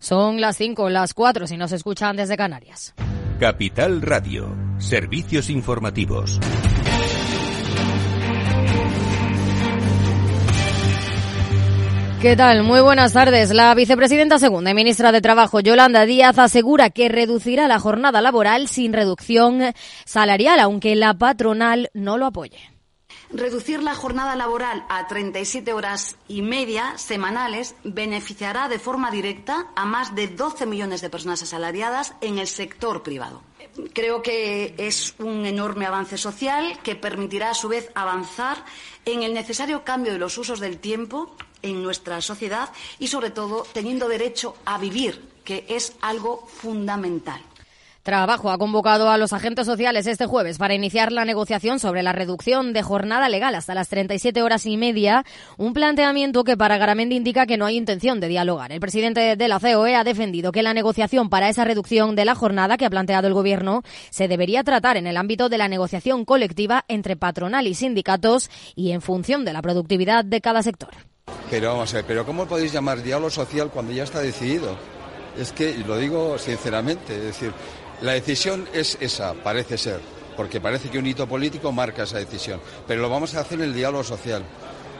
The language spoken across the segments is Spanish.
Son las 5, las 4 si nos escuchan desde Canarias. Capital Radio, servicios informativos. ¿Qué tal? Muy buenas tardes. La vicepresidenta segunda y ministra de Trabajo, Yolanda Díaz, asegura que reducirá la jornada laboral sin reducción salarial, aunque la patronal no lo apoye. Reducir la jornada laboral a 37 horas y media semanales beneficiará de forma directa a más de 12 millones de personas asalariadas en el sector privado. Creo que es un enorme avance social que permitirá, a su vez, avanzar en el necesario cambio de los usos del tiempo en nuestra sociedad y, sobre todo, teniendo derecho a vivir, que es algo fundamental. Trabajo ha convocado a los agentes sociales este jueves para iniciar la negociación sobre la reducción de jornada legal hasta las 37 horas y media, un planteamiento que para Garamendi indica que no hay intención de dialogar. El presidente de la COE ha defendido que la negociación para esa reducción de la jornada que ha planteado el Gobierno se debería tratar en el ámbito de la negociación colectiva entre patronal y sindicatos y en función de la productividad de cada sector. Pero vamos a ver, pero ¿cómo podéis llamar diálogo social cuando ya está decidido? Es que, lo digo sinceramente, es decir, la decisión es esa, parece ser, porque parece que un hito político marca esa decisión, pero lo vamos a hacer en el diálogo social.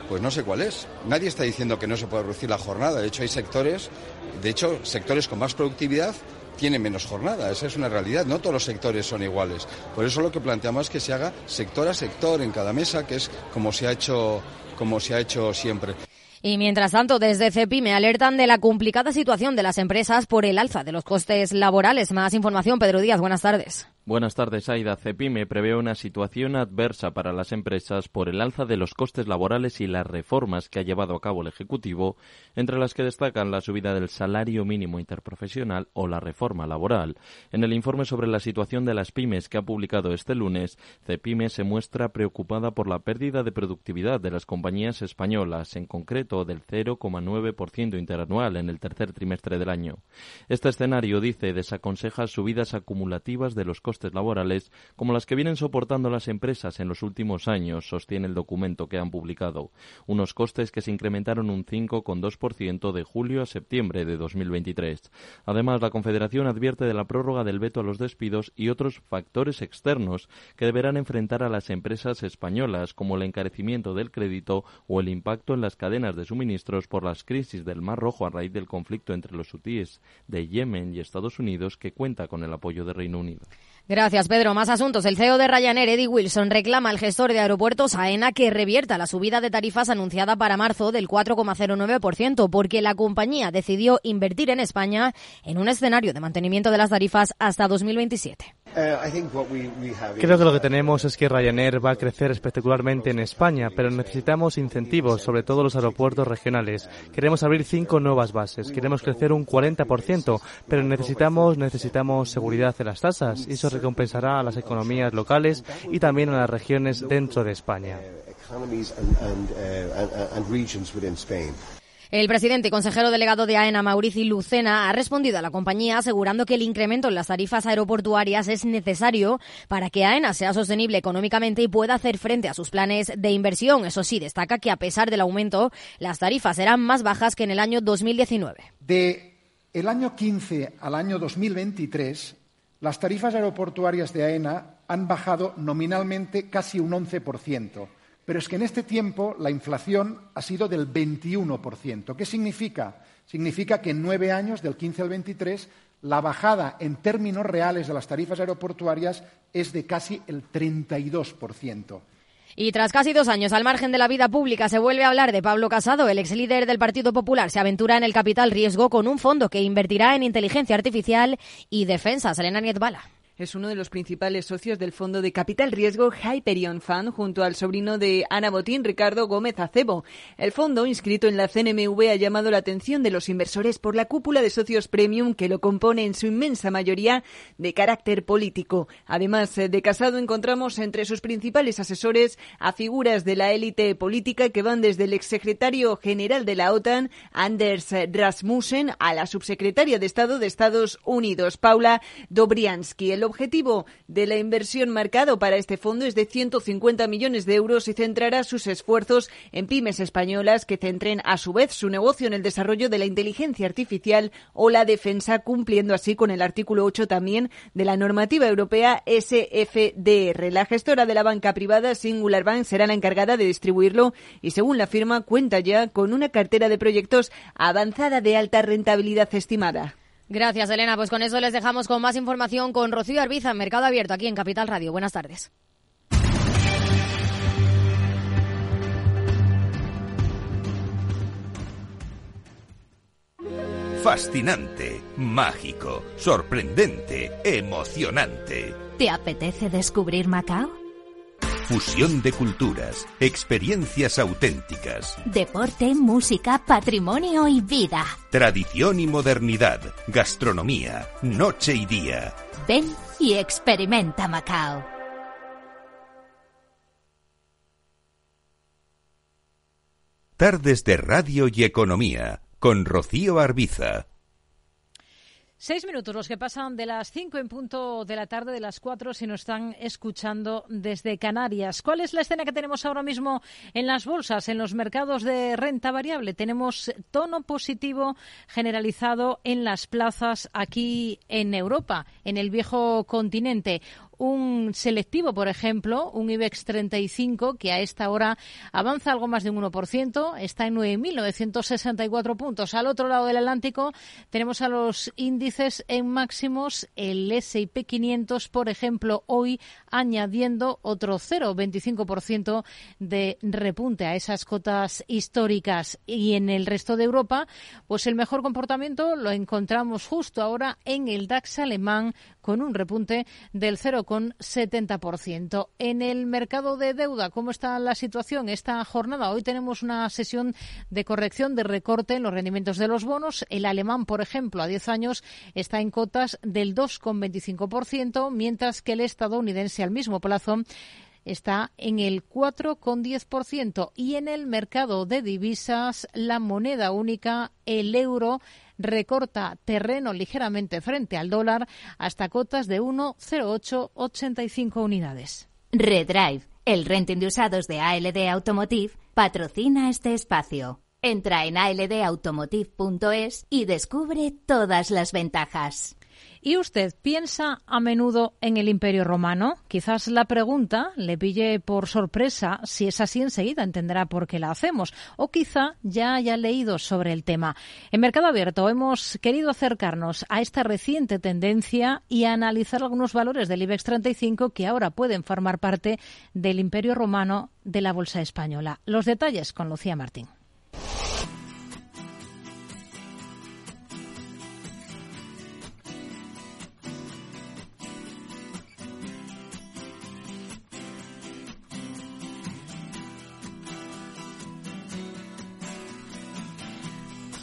Pues no sé cuál es. Nadie está diciendo que no se puede reducir la jornada. De hecho, hay sectores, de hecho, sectores con más productividad tienen menos jornada. Esa es una realidad. No todos los sectores son iguales. Por eso lo que planteamos es que se haga sector a sector en cada mesa, que es como se ha hecho, como se ha hecho siempre. Y mientras tanto, desde CEPIME alertan de la complicada situación de las empresas por el alza de los costes laborales. Más información, Pedro Díaz. Buenas tardes. Buenas tardes, Aida. Cepime prevé una situación adversa para las empresas por el alza de los costes laborales y las reformas que ha llevado a cabo el Ejecutivo, entre las que destacan la subida del salario mínimo interprofesional o la reforma laboral. En el informe sobre la situación de las pymes que ha publicado este lunes, Cepime se muestra preocupada por la pérdida de productividad de las compañías españolas, en concreto del 0,9% interanual en el tercer trimestre del año. Este escenario, dice, desaconseja subidas acumulativas de los costes laborales como las que vienen soportando las empresas en los últimos años, sostiene el documento que han publicado. Unos costes que se incrementaron un 5,2% de julio a septiembre de 2023. Además, la Confederación advierte de la prórroga del veto a los despidos y otros factores externos que deberán enfrentar a las empresas españolas, como el encarecimiento del crédito o el impacto en las cadenas de suministros por las crisis del Mar Rojo a raíz del conflicto entre los hutíes de Yemen y Estados Unidos, que cuenta con el apoyo de Reino Unido. Gracias, Pedro. Más asuntos. El CEO de Ryanair, Eddie Wilson, reclama al gestor de aeropuertos AENA que revierta la subida de tarifas anunciada para marzo del 4,09% porque la compañía decidió invertir en España en un escenario de mantenimiento de las tarifas hasta 2027. Creo que lo que tenemos es que Ryanair va a crecer espectacularmente en España, pero necesitamos incentivos, sobre todo los aeropuertos regionales. Queremos abrir cinco nuevas bases, queremos crecer un 40%, pero necesitamos, necesitamos seguridad en las tasas y eso recompensará a las economías locales y también a las regiones dentro de España. El presidente y consejero delegado de AENA, Mauricio Lucena, ha respondido a la compañía asegurando que el incremento en las tarifas aeroportuarias es necesario para que AENA sea sostenible económicamente y pueda hacer frente a sus planes de inversión. Eso sí, destaca que a pesar del aumento, las tarifas serán más bajas que en el año 2019. De el año 15 al año 2023, las tarifas aeroportuarias de AENA han bajado nominalmente casi un 11%. Pero es que en este tiempo la inflación ha sido del 21%. ¿Qué significa? Significa que en nueve años, del 15 al 23, la bajada en términos reales de las tarifas aeroportuarias es de casi el 32%. Y tras casi dos años al margen de la vida pública, se vuelve a hablar de Pablo Casado. El ex líder del Partido Popular se aventura en el capital riesgo con un fondo que invertirá en inteligencia artificial y defensa. Selena Nietbala. Es uno de los principales socios del fondo de capital riesgo Hyperion Fund junto al sobrino de Ana Botín, Ricardo Gómez Acebo. El fondo, inscrito en la CNMV, ha llamado la atención de los inversores por la cúpula de socios premium que lo compone en su inmensa mayoría de carácter político. Además eh, de Casado, encontramos entre sus principales asesores a figuras de la élite política que van desde el exsecretario general de la OTAN, Anders Rasmussen, a la subsecretaria de Estado de Estados Unidos, Paula Dobriansky. Objetivo de la inversión marcado para este fondo es de 150 millones de euros y centrará sus esfuerzos en pymes españolas que centren a su vez su negocio en el desarrollo de la inteligencia artificial o la defensa, cumpliendo así con el artículo 8 también de la normativa europea SFDR. La gestora de la banca privada Singular Bank será la encargada de distribuirlo y según la firma cuenta ya con una cartera de proyectos avanzada de alta rentabilidad estimada. Gracias, Elena. Pues con eso les dejamos con más información con Rocío Arbiza, Mercado Abierto, aquí en Capital Radio. Buenas tardes. Fascinante, mágico, sorprendente, emocionante. ¿Te apetece descubrir Macao? Fusión de culturas, experiencias auténticas. Deporte, música, patrimonio y vida. Tradición y modernidad, gastronomía, noche y día. Ven y experimenta Macao. Tardes de Radio y Economía con Rocío Arbiza. Seis minutos los que pasan de las cinco en punto de la tarde, de las cuatro, si nos están escuchando desde Canarias. ¿Cuál es la escena que tenemos ahora mismo en las bolsas, en los mercados de renta variable? Tenemos tono positivo generalizado en las plazas aquí en Europa, en el viejo continente un selectivo, por ejemplo, un IBEX 35, que a esta hora avanza algo más de un 1%, está en 9.964 puntos. Al otro lado del Atlántico tenemos a los índices en máximos, el S&P 500, por ejemplo, hoy añadiendo otro 0,25% de repunte a esas cotas históricas. Y en el resto de Europa, pues el mejor comportamiento lo encontramos justo ahora en el DAX alemán con un repunte del 0,70%. En el mercado de deuda, ¿cómo está la situación esta jornada? Hoy tenemos una sesión de corrección de recorte en los rendimientos de los bonos. El alemán, por ejemplo, a 10 años está en cotas del 2,25%, mientras que el estadounidense al mismo plazo está en el 4,10% y en el mercado de divisas la moneda única, el euro, recorta terreno ligeramente frente al dólar hasta cotas de 1,0885 unidades. Redrive, el renting de usados de ALD Automotive, patrocina este espacio. Entra en aldautomotive.es y descubre todas las ventajas. ¿Y usted piensa a menudo en el Imperio Romano? Quizás la pregunta le pille por sorpresa. Si es así, enseguida entenderá por qué la hacemos. O quizá ya haya leído sobre el tema. En Mercado Abierto hemos querido acercarnos a esta reciente tendencia y analizar algunos valores del IBEX 35 que ahora pueden formar parte del Imperio Romano de la Bolsa Española. Los detalles con Lucía Martín.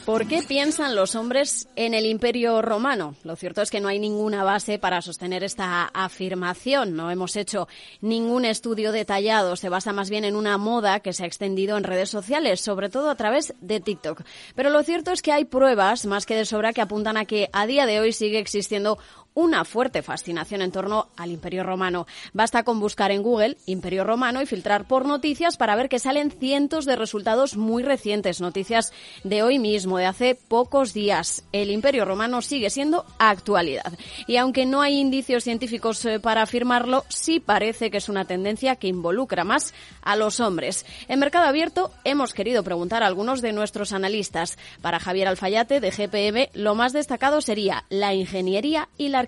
¿Por qué piensan los hombres en el imperio romano? Lo cierto es que no hay ninguna base para sostener esta afirmación. No hemos hecho ningún estudio detallado. Se basa más bien en una moda que se ha extendido en redes sociales, sobre todo a través de TikTok. Pero lo cierto es que hay pruebas más que de sobra que apuntan a que a día de hoy sigue existiendo una fuerte fascinación en torno al Imperio Romano. Basta con buscar en Google Imperio Romano y filtrar por noticias para ver que salen cientos de resultados muy recientes, noticias de hoy mismo, de hace pocos días. El Imperio Romano sigue siendo actualidad. Y aunque no hay indicios científicos eh, para afirmarlo, sí parece que es una tendencia que involucra más a los hombres. En Mercado Abierto hemos querido preguntar a algunos de nuestros analistas. Para Javier Alfayate, de GPM, lo más destacado sería la ingeniería y la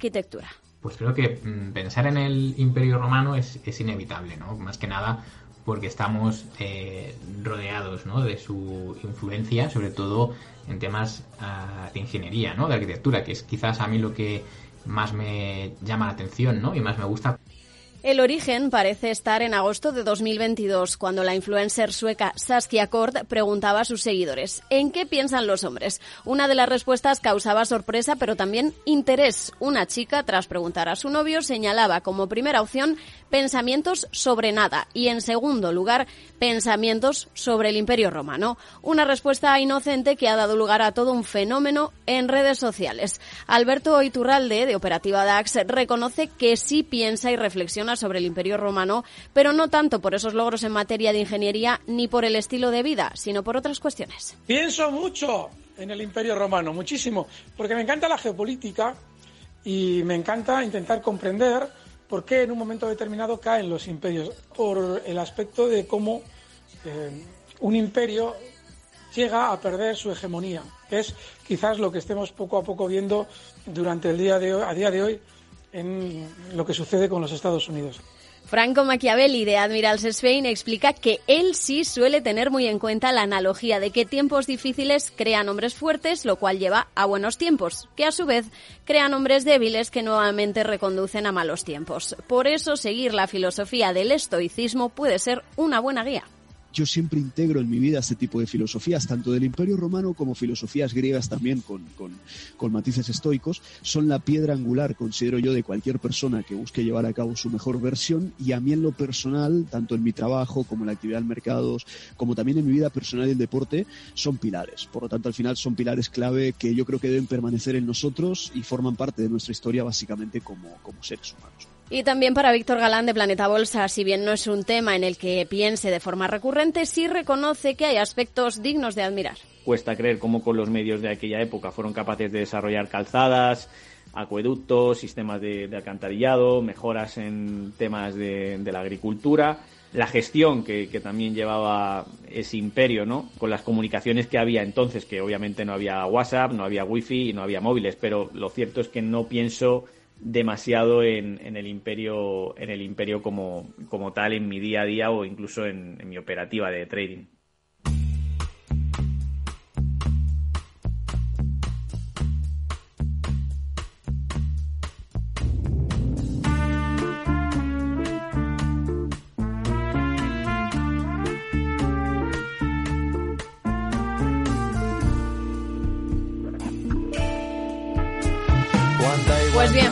Pues creo que mm, pensar en el Imperio Romano es, inevitable, ¿no? Más que nada porque estamos eh, rodeados ¿no? de su influencia, sobre todo en temas ah, de ingeniería, ¿no? de arquitectura, que es quizás a mí lo que más me llama la atención ¿no? y más me gusta El origen parece estar en agosto de 2022, cuando la influencer sueca Saskia Kord preguntaba a sus seguidores ¿en qué piensan los hombres? Una de las respuestas causaba sorpresa, pero también interés. Una chica, tras preguntar a su novio, señalaba como primera opción pensamientos sobre nada y, en segundo lugar, pensamientos sobre el Imperio Romano. Una respuesta inocente que ha dado lugar a todo un fenómeno en redes sociales. Alberto Iturralde, de Operativa DAX, reconoce que sí piensa y reflexiona sobre el Imperio Romano, pero no tanto por esos logros en materia de ingeniería ni por el estilo de vida, sino por otras cuestiones. Pienso mucho en el Imperio Romano, muchísimo, porque me encanta la geopolítica y me encanta intentar comprender por qué en un momento determinado caen los imperios, por el aspecto de cómo eh, un imperio llega a perder su hegemonía, que es quizás lo que estemos poco a poco viendo durante el día de hoy, a día de hoy en lo que sucede con los Estados Unidos. Franco Machiavelli de Admirals Spain explica que él sí suele tener muy en cuenta la analogía de que tiempos difíciles crean hombres fuertes, lo cual lleva a buenos tiempos, que a su vez crean hombres débiles que nuevamente reconducen a malos tiempos. Por eso seguir la filosofía del estoicismo puede ser una buena guía yo siempre integro en mi vida este tipo de filosofías, tanto del Imperio Romano como filosofías griegas también con, con, matices estoicos, son la piedra angular, considero yo, de cualquier persona que busque llevar a cabo su mejor versión y a mí en lo personal, tanto en mi trabajo como en la actividad en mercados, como también en mi vida personal y el deporte, son pilares. Por lo tanto, al final son pilares clave que yo creo que deben permanecer en nosotros y forman parte de nuestra historia básicamente como, como seres humanos. Y también para Víctor Galán de Planeta Bolsa, si bien no es un tema en el que piense de forma recurrente, sí reconoce que hay aspectos dignos de admirar. Cuesta creer cómo con los medios de aquella época fueron capaces de desarrollar calzadas, acueductos, sistemas de, alcantarillado, mejoras en temas de, la agricultura, la gestión que, que, también llevaba ese imperio, ¿no? Con las comunicaciones que había entonces, que obviamente no había WhatsApp, no había Wi-Fi y no había móviles, pero lo cierto es que no pienso demasiado en, en, el imperio en el imperio como, como tal en mi día a día o incluso en mi operativa de trading.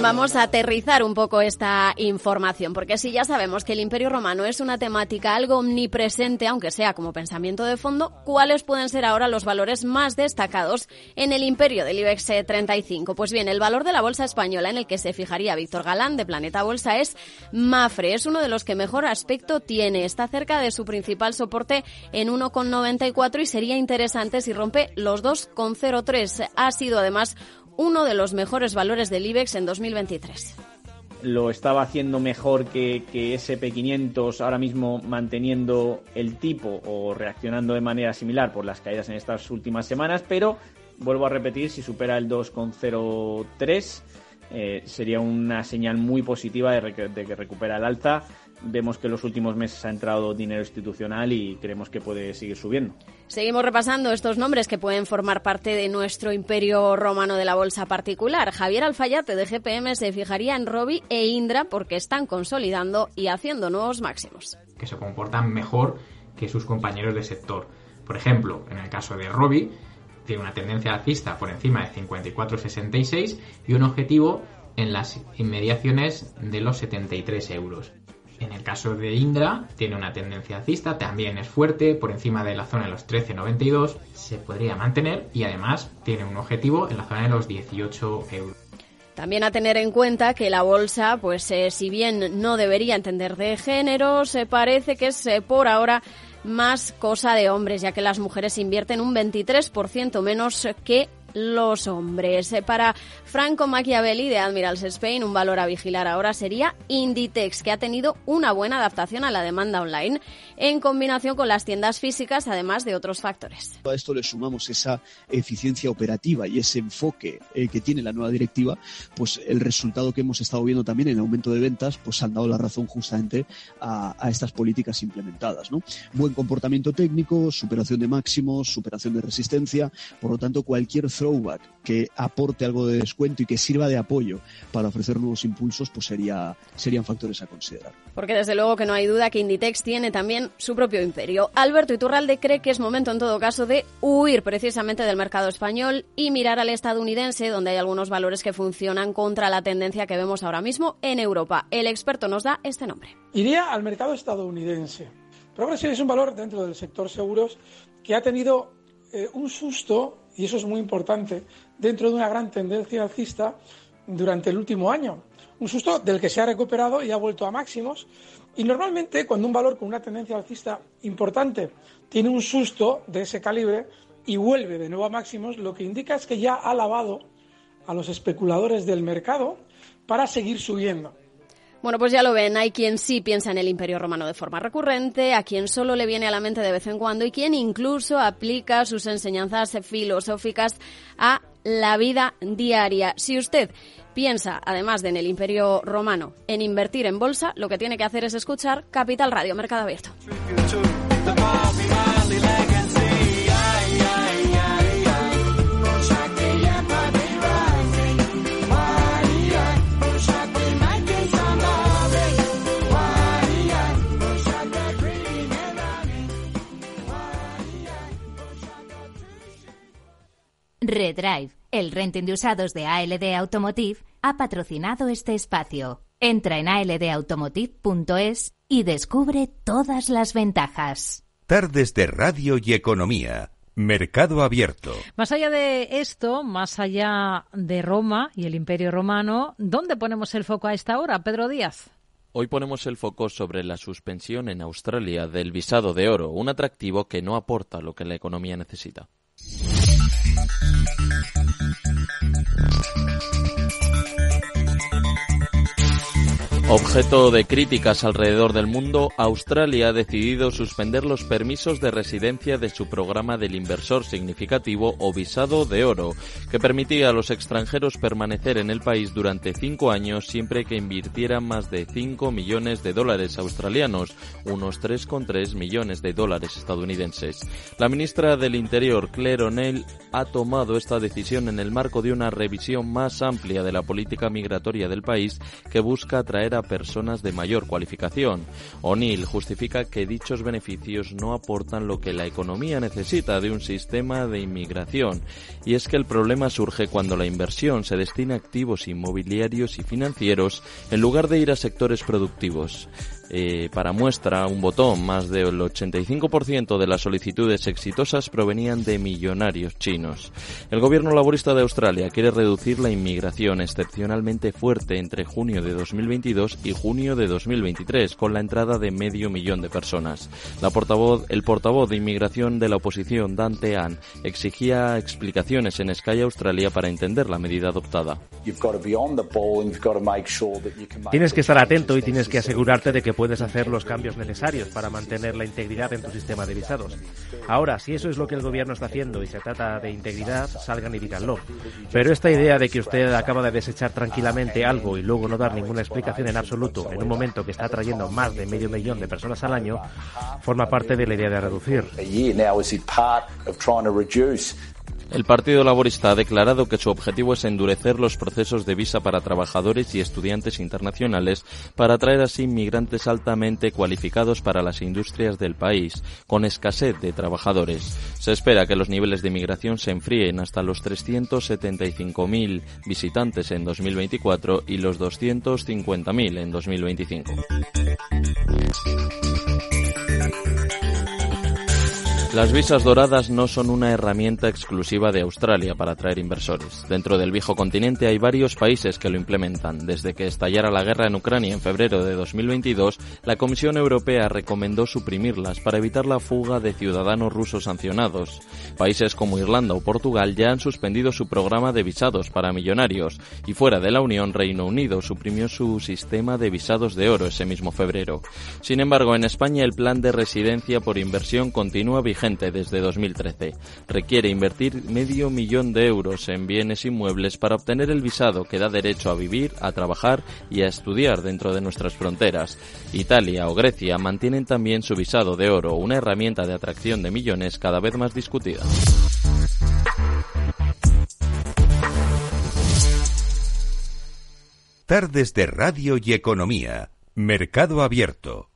Vamos a aterrizar un poco esta información, porque si ya sabemos que el Imperio Romano es una temática algo omnipresente, aunque sea como pensamiento de fondo, ¿cuáles pueden ser ahora los valores más destacados en el imperio del IBEX 35? Pues bien, el valor de la bolsa española en el que se fijaría Víctor Galán de Planeta Bolsa es Mafre, es uno de los que mejor aspecto tiene, está cerca de su principal soporte en 1,94 y sería interesante si rompe los 2,03. Ha sido además uno de los mejores valores del IBEX en 2023 lo estaba haciendo mejor que, que, SP500 ahora mismo manteniendo el tipo o reaccionando de manera similar por las caídas en estas últimas semanas, pero vuelvo a repetir, si supera el 2,03 eh, sería una señal muy positiva de, de que recupera el alza vemos que en los últimos meses ha entrado dinero institucional y creemos que puede seguir subiendo. Seguimos repasando estos nombres que pueden formar parte de nuestro imperio romano de la bolsa particular. Javier Alfayate de GPM se fijaría en Robi e Indra porque están consolidando y haciendo nuevos máximos. Que se comportan mejor que sus compañeros de sector. Por ejemplo, en el caso de Robi, tiene una tendencia alcista por encima de 54,66 y un objetivo en las inmediaciones de los 73 euros. En el caso de Indra, tiene una tendencia alcista, también es fuerte, por encima de la zona de los 13,92, se podría mantener y además tiene un objetivo en la zona de los 18 euros. También a tener en cuenta que la bolsa, pues eh, si bien no debería entender de género, se parece que es eh, por ahora más cosa de hombres, ya que las mujeres invierten un 23% menos que los hombres. Eh, para Franco Machiavelli de Admirals Spain, un valor a vigilar ahora sería Inditex, que ha tenido una buena adaptación a la demanda online en combinación con las tiendas físicas, además de otros factores. A esto le sumamos esa eficiencia operativa y ese enfoque eh, que tiene la nueva directiva, pues el resultado que hemos estado viendo también en aumento de ventas, pues han dado la razón justamente a, a estas políticas implementadas. ¿no? Buen comportamiento técnico, superación de máximos, superación de resistencia, por lo tanto cualquier throwback que aporte algo de descuento y que sirva de apoyo para ofrecer nuevos impulsos, pues sería, serían factores a considerar. Porque desde luego que no hay duda que Inditex tiene también su propio imperio. Alberto Iturralde cree que es momento en todo caso de huir precisamente del mercado español y mirar al estadounidense, donde hay algunos valores que funcionan contra la tendencia que vemos ahora mismo en Europa. El experto nos da este nombre. Iría al mercado estadounidense. Progressive es un valor dentro del sector seguros que ha tenido eh, un susto, y eso es muy importante, dentro de una gran tendencia alcista durante el último año. Un susto del que se ha recuperado y ha vuelto a máximos. Y normalmente cuando un valor con una tendencia alcista importante tiene un susto de ese calibre y vuelve de nuevo a máximos, lo que indica es que ya ha lavado a los especuladores del mercado para seguir subiendo. Bueno, pues ya lo ven, hay quien sí piensa en el Imperio Romano de forma recurrente, a quien solo le viene a la mente de vez en cuando y quien incluso aplica sus enseñanzas filosóficas a la vida diaria. Si usted piensa, además de en el Imperio Romano, en invertir en bolsa, lo que tiene que hacer es escuchar Capital Radio, Mercado Abierto. Redrive, el renting de usados de ALD Automotive, ha patrocinado este espacio. Entra en aldautomotive.es y descubre todas las ventajas. Tardes de Radio y Economía. Mercado Abierto. Más allá de esto, más allá de Roma y el Imperio Romano, ¿dónde ponemos el foco a esta hora, Pedro Díaz? Hoy ponemos el foco sobre la suspensión en Australia del visado de oro, un atractivo que no aporta lo que la economía necesita. Thank you. Objeto de críticas alrededor del mundo, Australia ha decidido suspender los permisos de residencia de su programa del inversor significativo o visado de oro, que permitía a los extranjeros permanecer en el país durante cinco años siempre que invirtieran más de 5 millones de dólares australianos, unos 3,3 millones de dólares estadounidenses. La ministra del Interior, Claire O'Neill, ha tomado esta decisión en el marco de una revisión más amplia de la política migratoria del país que busca atraer a personas de mayor cualificación. O'Neill justifica que dichos beneficios no aportan lo que la economía necesita de un sistema de inmigración, y es que el problema surge cuando la inversión se destina a activos inmobiliarios y financieros en lugar de ir a sectores productivos. Eh, para muestra, un botón, más del 85% de las solicitudes exitosas provenían de millonarios chinos. El gobierno laborista de Australia quiere reducir la inmigración excepcionalmente fuerte entre junio de 2022 y junio de 2023, con la entrada de medio millón de personas. La portavoz, el portavoz de inmigración de la oposición, Dante An, exigía explicaciones en Sky Australia para entender la medida adoptada. Tienes que estar atento y tienes que asegurarte de que puedes hacer los cambios necesarios para mantener la integridad en tu sistema de visados. Ahora, si eso es lo que el gobierno está haciendo y se trata de integridad, salgan y díganlo. Pero esta idea de que usted acaba de desechar tranquilamente algo y luego no dar ninguna explicación en absoluto en un momento que está atrayendo más de medio millón de personas al año, forma parte de la idea de reducir. El Partido Laborista ha declarado que su objetivo es endurecer los procesos de visa para trabajadores y estudiantes internacionales para atraer así inmigrantes altamente cualificados para las industrias del país, con escasez de trabajadores. Se espera que los niveles de inmigración se enfríen hasta los 375.000 visitantes en 2024 y los 250.000 en 2025. Las visas doradas no son una herramienta exclusiva de Australia para atraer inversores. Dentro del viejo continente hay varios países que lo implementan. Desde que estallara la guerra en Ucrania en febrero de 2022, la Comisión Europea recomendó suprimirlas para evitar la fuga de ciudadanos rusos sancionados. Países como Irlanda o Portugal ya han suspendido su programa de visados para millonarios y fuera de la Unión, Reino Unido suprimió su sistema de visados de oro ese mismo febrero. Sin embargo, en España el plan de residencia por inversión continúa vigente desde 2013. Requiere invertir medio millón de euros en bienes inmuebles para obtener el visado que da derecho a vivir, a trabajar y a estudiar dentro de nuestras fronteras. Italia o Grecia mantienen también su visado de oro, una herramienta de atracción de millones cada vez más discutida. Tardes de Radio y Economía. Mercado Abierto.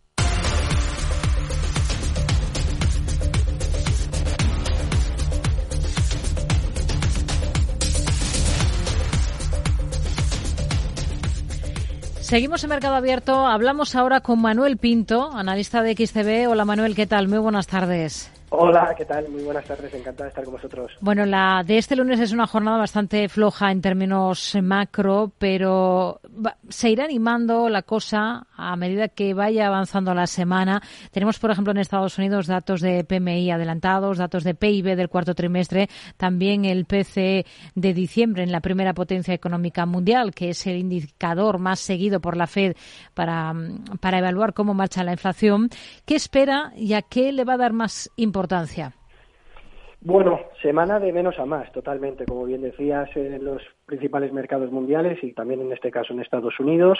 Seguimos en Mercado Abierto. Hablamos ahora con Manuel Pinto, analista de XCB. Hola Manuel, ¿qué tal? Muy buenas tardes. Hola, ¿qué tal? Muy buenas tardes, encantada de estar con vosotros. Bueno, la de este lunes es una jornada bastante floja en términos macro, pero se irá animando la cosa a medida que vaya avanzando la semana. Tenemos, por ejemplo, en Estados Unidos datos de PMI adelantados, datos de PIB del cuarto trimestre, también el PCE de diciembre en la primera potencia económica mundial, que es el indicador más seguido por la Fed para, para evaluar cómo marcha la inflación. ¿Qué espera y a qué le va a dar más importancia? Importancia? Bueno, semana de menos a más, totalmente, como bien decías, en los principales mercados mundiales y también en este caso en Estados Unidos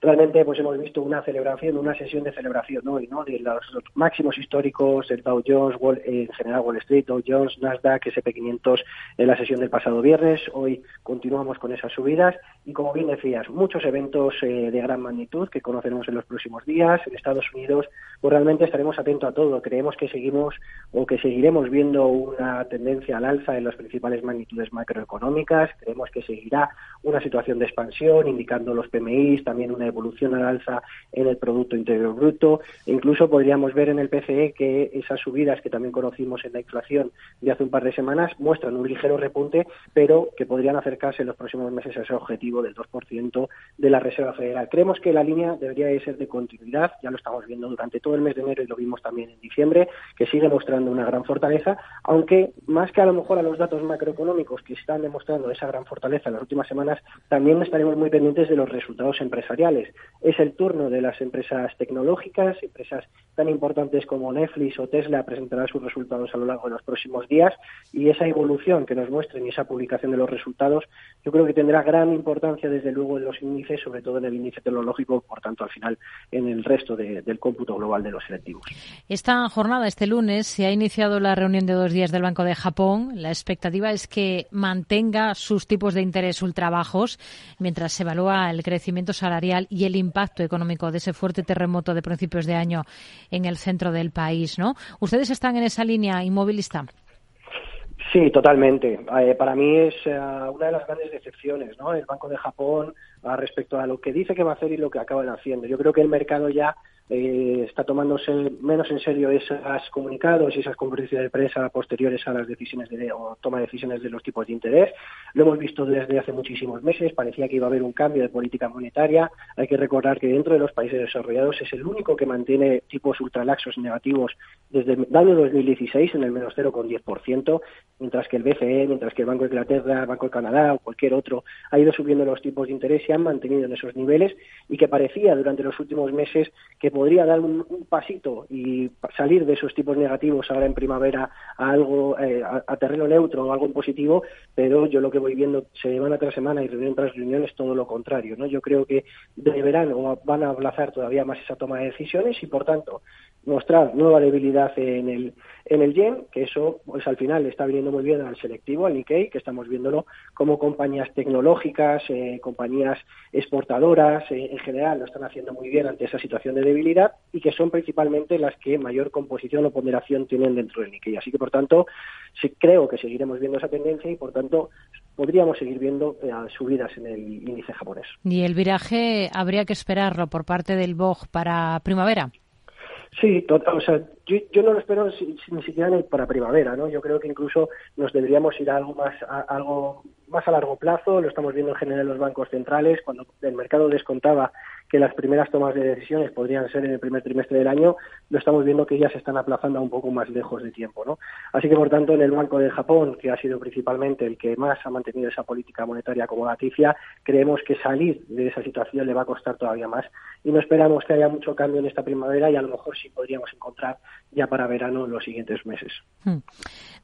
realmente pues hemos visto una celebración, una sesión de celebración hoy, ¿no? De los, máximos históricos del Dow Jones, en general Wall Street, Dow Jones, Nasdaq, S&P500 en la sesión del pasado viernes. Hoy continuamos con esas subidas y como bien decías, muchos eventos eh, de gran magnitud que conoceremos en los próximos días. En Estados Unidos, pues realmente estaremos atentos a todo. Creemos que seguimos o que seguiremos viendo una tendencia al alza en las principales magnitudes macroeconómicas. Creemos que seguirá una situación de expansión, indicando los PMIs, también una evolución al alza en el Producto Interior Bruto. Incluso podríamos ver en el PCE que esas subidas que también conocimos en la inflación de hace un par de semanas muestran un ligero repunte, pero que podrían acercarse en los próximos meses a ese objetivo del 2% de la Reserva Federal. Creemos que la línea debería de ser de continuidad, ya lo estamos viendo durante todo el mes de enero y lo vimos también en diciembre, que sigue mostrando una gran fortaleza, aunque más que a lo mejor a los datos macroeconómicos que están demostrando esa gran fortaleza en las últimas semanas, también estaremos muy pendientes de los resultados empresariales es el turno de las empresas tecnológicas, empresas tan importantes como Netflix o Tesla presentarán sus resultados a lo largo de los próximos días y esa evolución que nos muestren y esa publicación de los resultados yo creo que tendrá gran importancia desde luego en los índices, sobre todo en el índice tecnológico, por tanto al final en el resto del cómputo global de los selectivos. Esta jornada, este lunes, se ha iniciado la reunión de dos días del Banco de Japón. La expectativa es que mantenga sus tipos de interés ultrabajos mientras se evalúa el crecimiento salarial y el impacto económico de ese fuerte terremoto de principios de año en el centro del país, ¿no? ¿Ustedes están en esa línea inmovilista? Sí, totalmente. Eh, para mí es eh, una de las grandes decepciones, ¿no? El Banco de Japón ah, respecto a lo que dice que va a hacer y lo que acaban haciendo. Yo creo que el mercado ya eh, está tomándose menos en serio esos comunicados y esas conferencias de prensa posteriores a las decisiones de, o toma de decisiones de los tipos de interés. Lo hemos visto desde hace muchísimos meses, parecía que iba a haber un cambio de política monetaria. Hay que recordar que dentro de los países desarrollados es el único que mantiene tipos ultralaxos negativos desde el año 2016 en el menos 0,10%, mientras que el BCE, mientras que el Banco de Inglaterra, el Banco de Canadá o cualquier otro ha ido subiendo los tipos de interés y han mantenido en esos niveles y que parecía durante los últimos meses que podría dar un, pasito y salir de esos tipos negativos ahora en primavera a algo eh, a, terreno neutro o algo positivo, pero yo lo que voy viendo semana tras semana y reunión tras reunión es todo lo contrario, ¿no? Yo creo que deberán o van a aplazar todavía más esa toma de decisiones y por tanto mostrar nueva debilidad en el en el yen, que eso pues al final está viniendo muy bien al selectivo, al Nikkei, que estamos viéndolo como compañías tecnológicas, eh, compañías exportadoras, eh, en general lo están haciendo muy bien ante esa situación de debilidad y que son principalmente las que mayor composición o ponderación tienen dentro del Nikkei. Así que, por tanto, sí creo que seguiremos viendo esa tendencia y, por tanto, podríamos seguir viendo eh, subidas en el índice japonés. ¿Y el viraje habría que esperarlo por parte del BOG para primavera? Sí, o sea, yo, no lo espero ni siquiera para primavera, ¿no? Yo creo que incluso nos deberíamos ir a algo más, a, algo más a largo plazo. Lo estamos viendo en general en los bancos centrales. Cuando el mercado descontaba que las primeras tomas de decisiones podrían ser en el primer trimestre del año, lo estamos viendo que ya se están aplazando un poco más lejos de tiempo, ¿no? Así que, por tanto, en el Banco de Japón, que ha sido principalmente el que más ha mantenido esa política monetaria como acomodaticia, creemos que salir de esa situación le va a costar todavía más y no esperamos que haya mucho cambio en esta primavera y a lo mejor sí podríamos encontrar ya para verano en los siguientes meses. Hmm.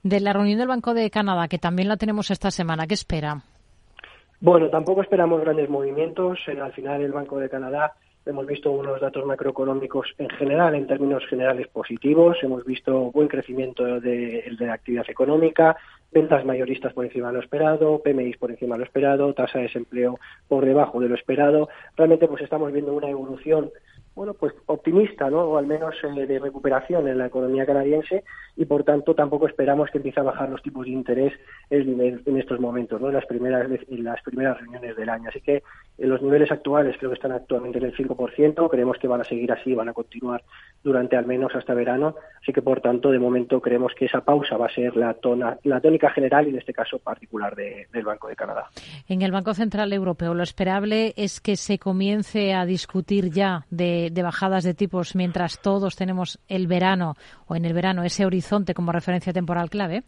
De la reunión del Banco de Canadá, que también la tenemos esta semana, ¿qué espera? Bueno, tampoco esperamos grandes movimientos. Al final, el Banco de Canadá hemos visto unos datos macroeconómicos en general, en términos generales positivos. Hemos visto buen crecimiento de, la actividad económica, ventas mayoristas por encima de lo esperado, PMI por encima de lo esperado, tasa de desempleo por debajo de lo esperado. Realmente pues estamos viendo una evolución bueno, pues optimista, ¿no? O al menos eh, de recuperación en la economía canadiense y por tanto tampoco esperamos que empiece a bajar los tipos de interés en, en estos momentos, ¿no? En las primeras en las primeras reuniones del año. Así que en los niveles actuales creo que están actualmente en el 5%, creemos que van a seguir así, van a continuar durante al menos hasta verano, así que por tanto de momento creemos que esa pausa va a ser la tona, la tónica general y en este caso particular del Banco de Canadá. En el Banco Central Europeo lo esperable es que se comience a discutir ya de de, bajadas de tipos mientras todos tenemos el verano o en el verano ese horizonte como referencia temporal clave?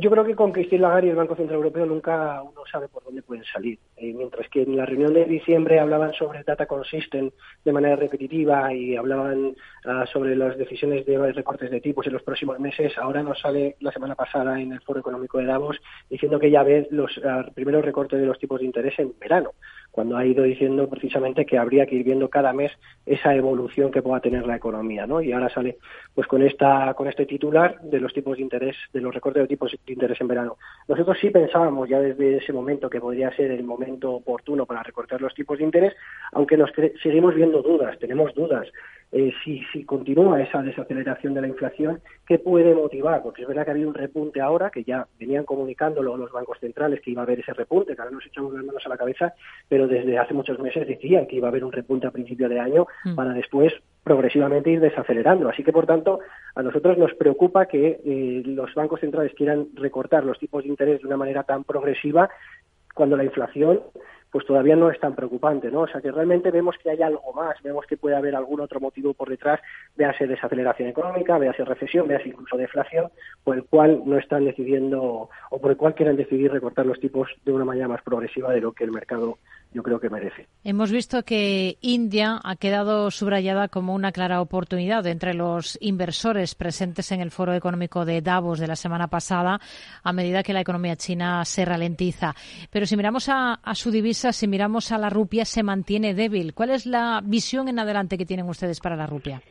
yo creo que con Christine Lagarde y el Banco Central Europeo nunca uno sabe por dónde pueden salir. Eh, mientras que en la reunión de diciembre hablaban sobre data consistent de manera repetitiva y hablaban ah, sobre las decisiones de recortes de tipos en los próximos meses, ahora nos sale la semana pasada en el Foro Económico de Davos diciendo que ya ve los ah, primeros recortes de los tipos de interés en verano cuando ha ido diciendo precisamente que habría que ir viendo cada mes esa evolución que pueda tener la economía, ¿no? Y ahora sale pues con esta con este titular de los tipos de interés, de los recortes de tipos de interés en verano. Nosotros sí pensábamos ya desde ese momento que podría ser el momento oportuno para recortar los tipos de interés, aunque nos seguimos viendo dudas, tenemos dudas. Eh, si, si continúa esa desaceleración de la inflación, ¿qué puede motivar? Porque es verdad que ha habido un repunte ahora, que ya venían comunicándolo los bancos centrales que iba a haber ese repunte, que ahora nos echamos las manos a la cabeza, pero desde hace muchos meses decían que iba a haber un repunte a principio de año mm. para después progresivamente ir desacelerando. Así que, por tanto, a nosotros nos preocupa que eh, los bancos centrales quieran recortar los tipos de interés de una manera tan progresiva cuando la inflación pues todavía no es tan preocupante, ¿no? O sea que realmente vemos que hay algo más, vemos que puede haber algún otro motivo por detrás, véase desaceleración económica, véase recesión, véase incluso deflación, por el cual no están decidiendo o por el cual quieren decidir recortar los tipos de una manera más progresiva de lo que el mercado yo creo que merece. Hemos visto que India ha quedado subrayada como una clara oportunidad entre los inversores presentes en el Foro Económico de Davos de la semana pasada a medida que la economía china se ralentiza. Pero si miramos a, a su divisa, si miramos a la rupia, se mantiene débil. ¿Cuál es la visión en adelante que tienen ustedes para la rupia?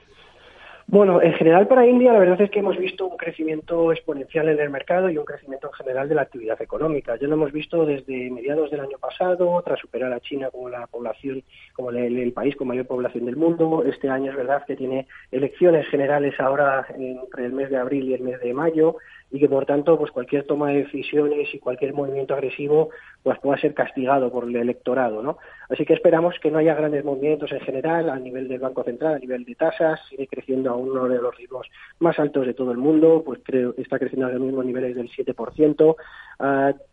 Bueno, en general para India la verdad es que hemos visto un crecimiento exponencial en el mercado y un crecimiento en general de la actividad económica. Ya lo hemos visto desde mediados del año pasado, tras superar a China como la población, como el, país con mayor población del mundo. Este año es verdad que tiene elecciones generales ahora entre el mes de abril y el mes de mayo y que por tanto pues cualquier toma de decisiones y cualquier movimiento agresivo pues pueda ser castigado por el electorado no así que esperamos que no haya grandes movimientos en general a nivel del banco central a nivel de tasas. Sigue creciendo a uno de los ritmos más altos de todo el mundo pues creo está creciendo a los mismos niveles del 7%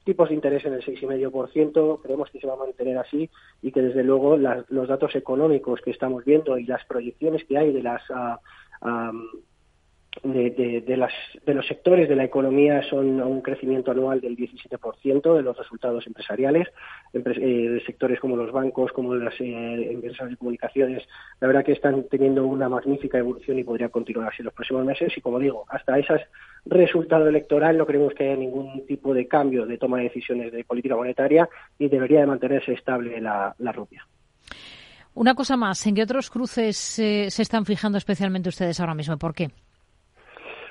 tipos de interés en el 6,5% creemos que se va a mantener así y que desde luego los datos económicos que estamos viendo y las proyecciones que hay de las de, de, las, de los sectores de la economía son un crecimiento anual del 17% de los resultados empresariales, eh, sectores como los bancos, como las eh, empresas de comunicaciones, la verdad que están teniendo una magnífica evolución y podría continuar así los próximos meses y como digo, hasta ese resultado electoral no creemos que haya ningún tipo de cambio de toma de decisiones de política monetaria y debería de mantenerse estable la, la rupia. Una cosa más, ¿en qué otros cruces eh, se están fijando especialmente ustedes ahora mismo? ¿Por qué?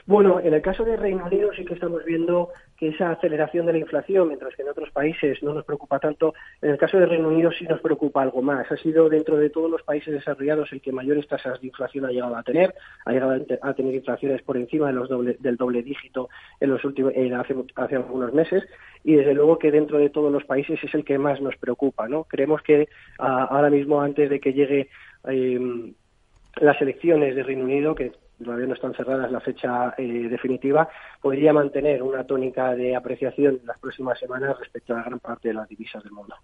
Bueno, en el caso de Reino Unido sí que estamos viendo que esa aceleración de la inflación, mientras que en otros países no nos preocupa tanto, en el caso de Reino Unido sí nos preocupa algo más. Ha sido dentro de todos los países desarrollados el que mayores tasas de inflación ha llegado a tener, ha llegado a tener inflaciones por encima del doble dígito en los últimos, hace, hace algunos meses y desde luego que dentro de todos los países es el que más nos preocupa. ¿no? Creemos que ah, ahora mismo antes de que llegue eh, las elecciones de Reino Unido, que todavía no están cerradas la fecha eh, definitiva, podría mantener una tónica de apreciación en las próximas semanas respecto a la gran parte de las divisas del mundo.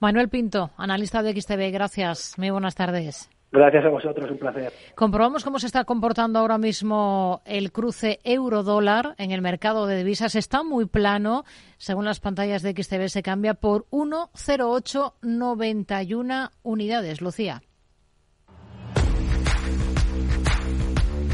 Manuel Pinto, analista de XTV, gracias. Muy buenas tardes. Gracias a vosotros, un placer. Comprobamos cómo se está comportando ahora mismo el cruce euro-dólar en el mercado de divisas. Está muy plano. Según las pantallas de XTV, se cambia por 1,0891 unidades. Lucía.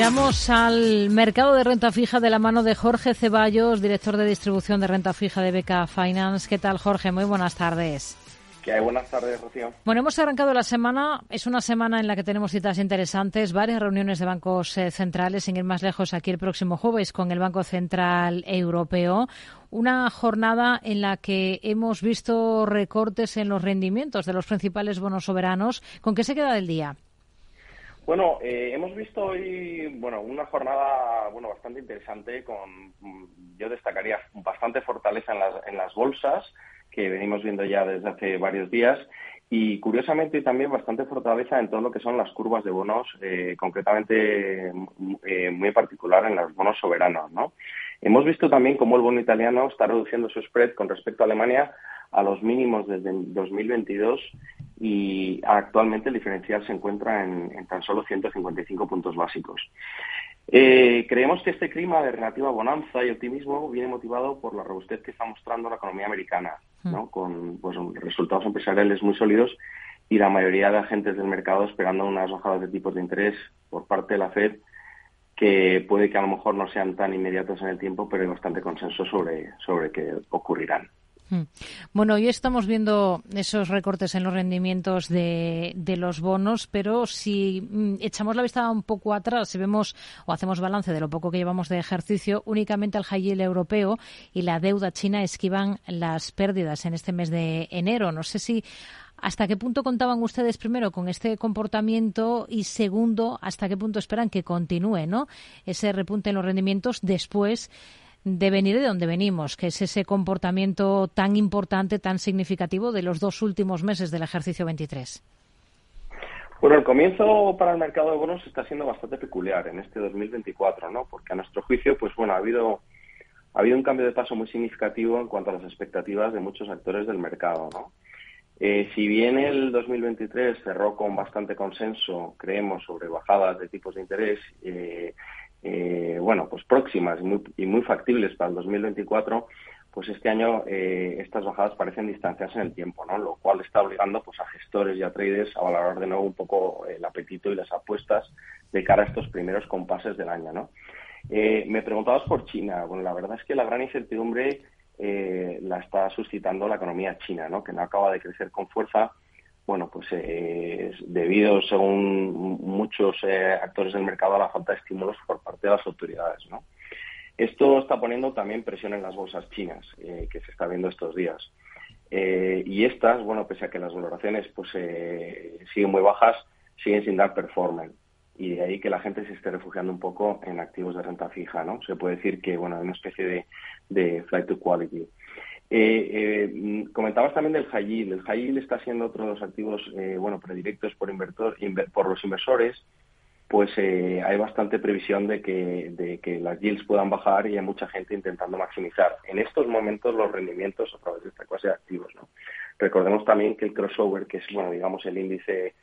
Miramos al mercado de renta fija de la mano de Jorge Ceballos, director de distribución de renta fija de Beca Finance. ¿Qué tal, Jorge? Muy buenas tardes. ¿Qué hay? Buenas tardes, Rocío. Bueno, hemos arrancado la semana. Es una semana en la que tenemos citas interesantes, varias reuniones de bancos eh, centrales, sin ir más lejos, aquí el próximo jueves con el Banco Central Europeo. Una jornada en la que hemos visto recortes en los rendimientos de los principales bonos soberanos. ¿Con qué se queda del día? Bueno, eh, hemos visto hoy bueno una jornada bueno bastante interesante con yo destacaría bastante fortaleza en las, en las bolsas que venimos viendo ya desde hace varios días y curiosamente también bastante fortaleza en todo lo que son las curvas de bonos, eh, concretamente eh, muy particular en los bonos soberanos. ¿no? Hemos visto también cómo el bono italiano está reduciendo su spread con respecto a Alemania a los mínimos desde 2022 y actualmente el diferencial se encuentra en, tan solo 155 puntos básicos. Eh, creemos que este clima de relativa bonanza y optimismo viene motivado por la robustez que está mostrando la economía americana, ¿no? Mm. con pues, resultados empresariales muy sólidos y la mayoría de agentes del mercado esperando unas bajadas de tipos de interés por parte de la Fed que puede que a lo mejor no sean tan inmediatos en el tiempo, pero hay bastante consenso sobre, sobre que ocurrirán. Hmm. Bueno, hoy estamos viendo esos recortes en los rendimientos de, los bonos, pero si mm, echamos la vista un poco atrás, si vemos o hacemos balance de lo poco que llevamos de ejercicio, únicamente el high yield europeo y la deuda china esquivan las pérdidas en este mes de enero. No sé si ¿Hasta qué punto contaban ustedes primero con este comportamiento y segundo, hasta qué punto esperan que continúe ¿no? ese repunte en los rendimientos después de venir de donde venimos, que es ese comportamiento tan importante, tan significativo de los dos últimos meses del ejercicio 23? Bueno, el comienzo para el mercado de bonos está siendo bastante peculiar en este 2024, ¿no? Porque a nuestro juicio, pues bueno, ha habido ha habido un cambio de paso muy significativo en cuanto a las expectativas de muchos actores del mercado, ¿no? Eh, si bien el 2023 cerró con bastante consenso, creemos, sobre bajadas de tipos de interés, eh, eh, bueno, pues próximas y muy, y muy, factibles para el 2024, pues este año eh, estas bajadas parecen distanciarse en el tiempo, ¿no? Lo cual está obligando pues a gestores y a traders a valorar de nuevo un poco el apetito y las apuestas de cara a estos primeros compases del año, ¿no? Eh, me preguntabas por China. Bueno, la verdad es que la gran incertidumbre la está suscitando la economía china, ¿no? Que no acaba de crecer con fuerza bueno, pues eh, debido, según muchos eh, actores del mercado, a la falta de estímulos por parte de las autoridades. ¿no? Esto está poniendo también presión en las bolsas chinas, eh, que se está viendo estos días. Eh, y estas, bueno, pese a que las valoraciones pues siguen muy bajas, siguen sin dar performance. Y de ahí que la gente se esté refugiando un poco en activos de renta fija, ¿no? Se puede decir que, bueno, hay una especie de flight to quality. Eh, eh, comentabas también del high yield. El high yield está siendo otro de los activos, eh, bueno, predilectos por, invertor, por los inversores, pues eh, hay bastante previsión de que, de que las yields puedan bajar y hay mucha gente intentando maximizar en estos momentos los rendimientos a través de esta clase de activos. ¿no? Recordemos también que el crossover, que es, bueno, digamos, el índice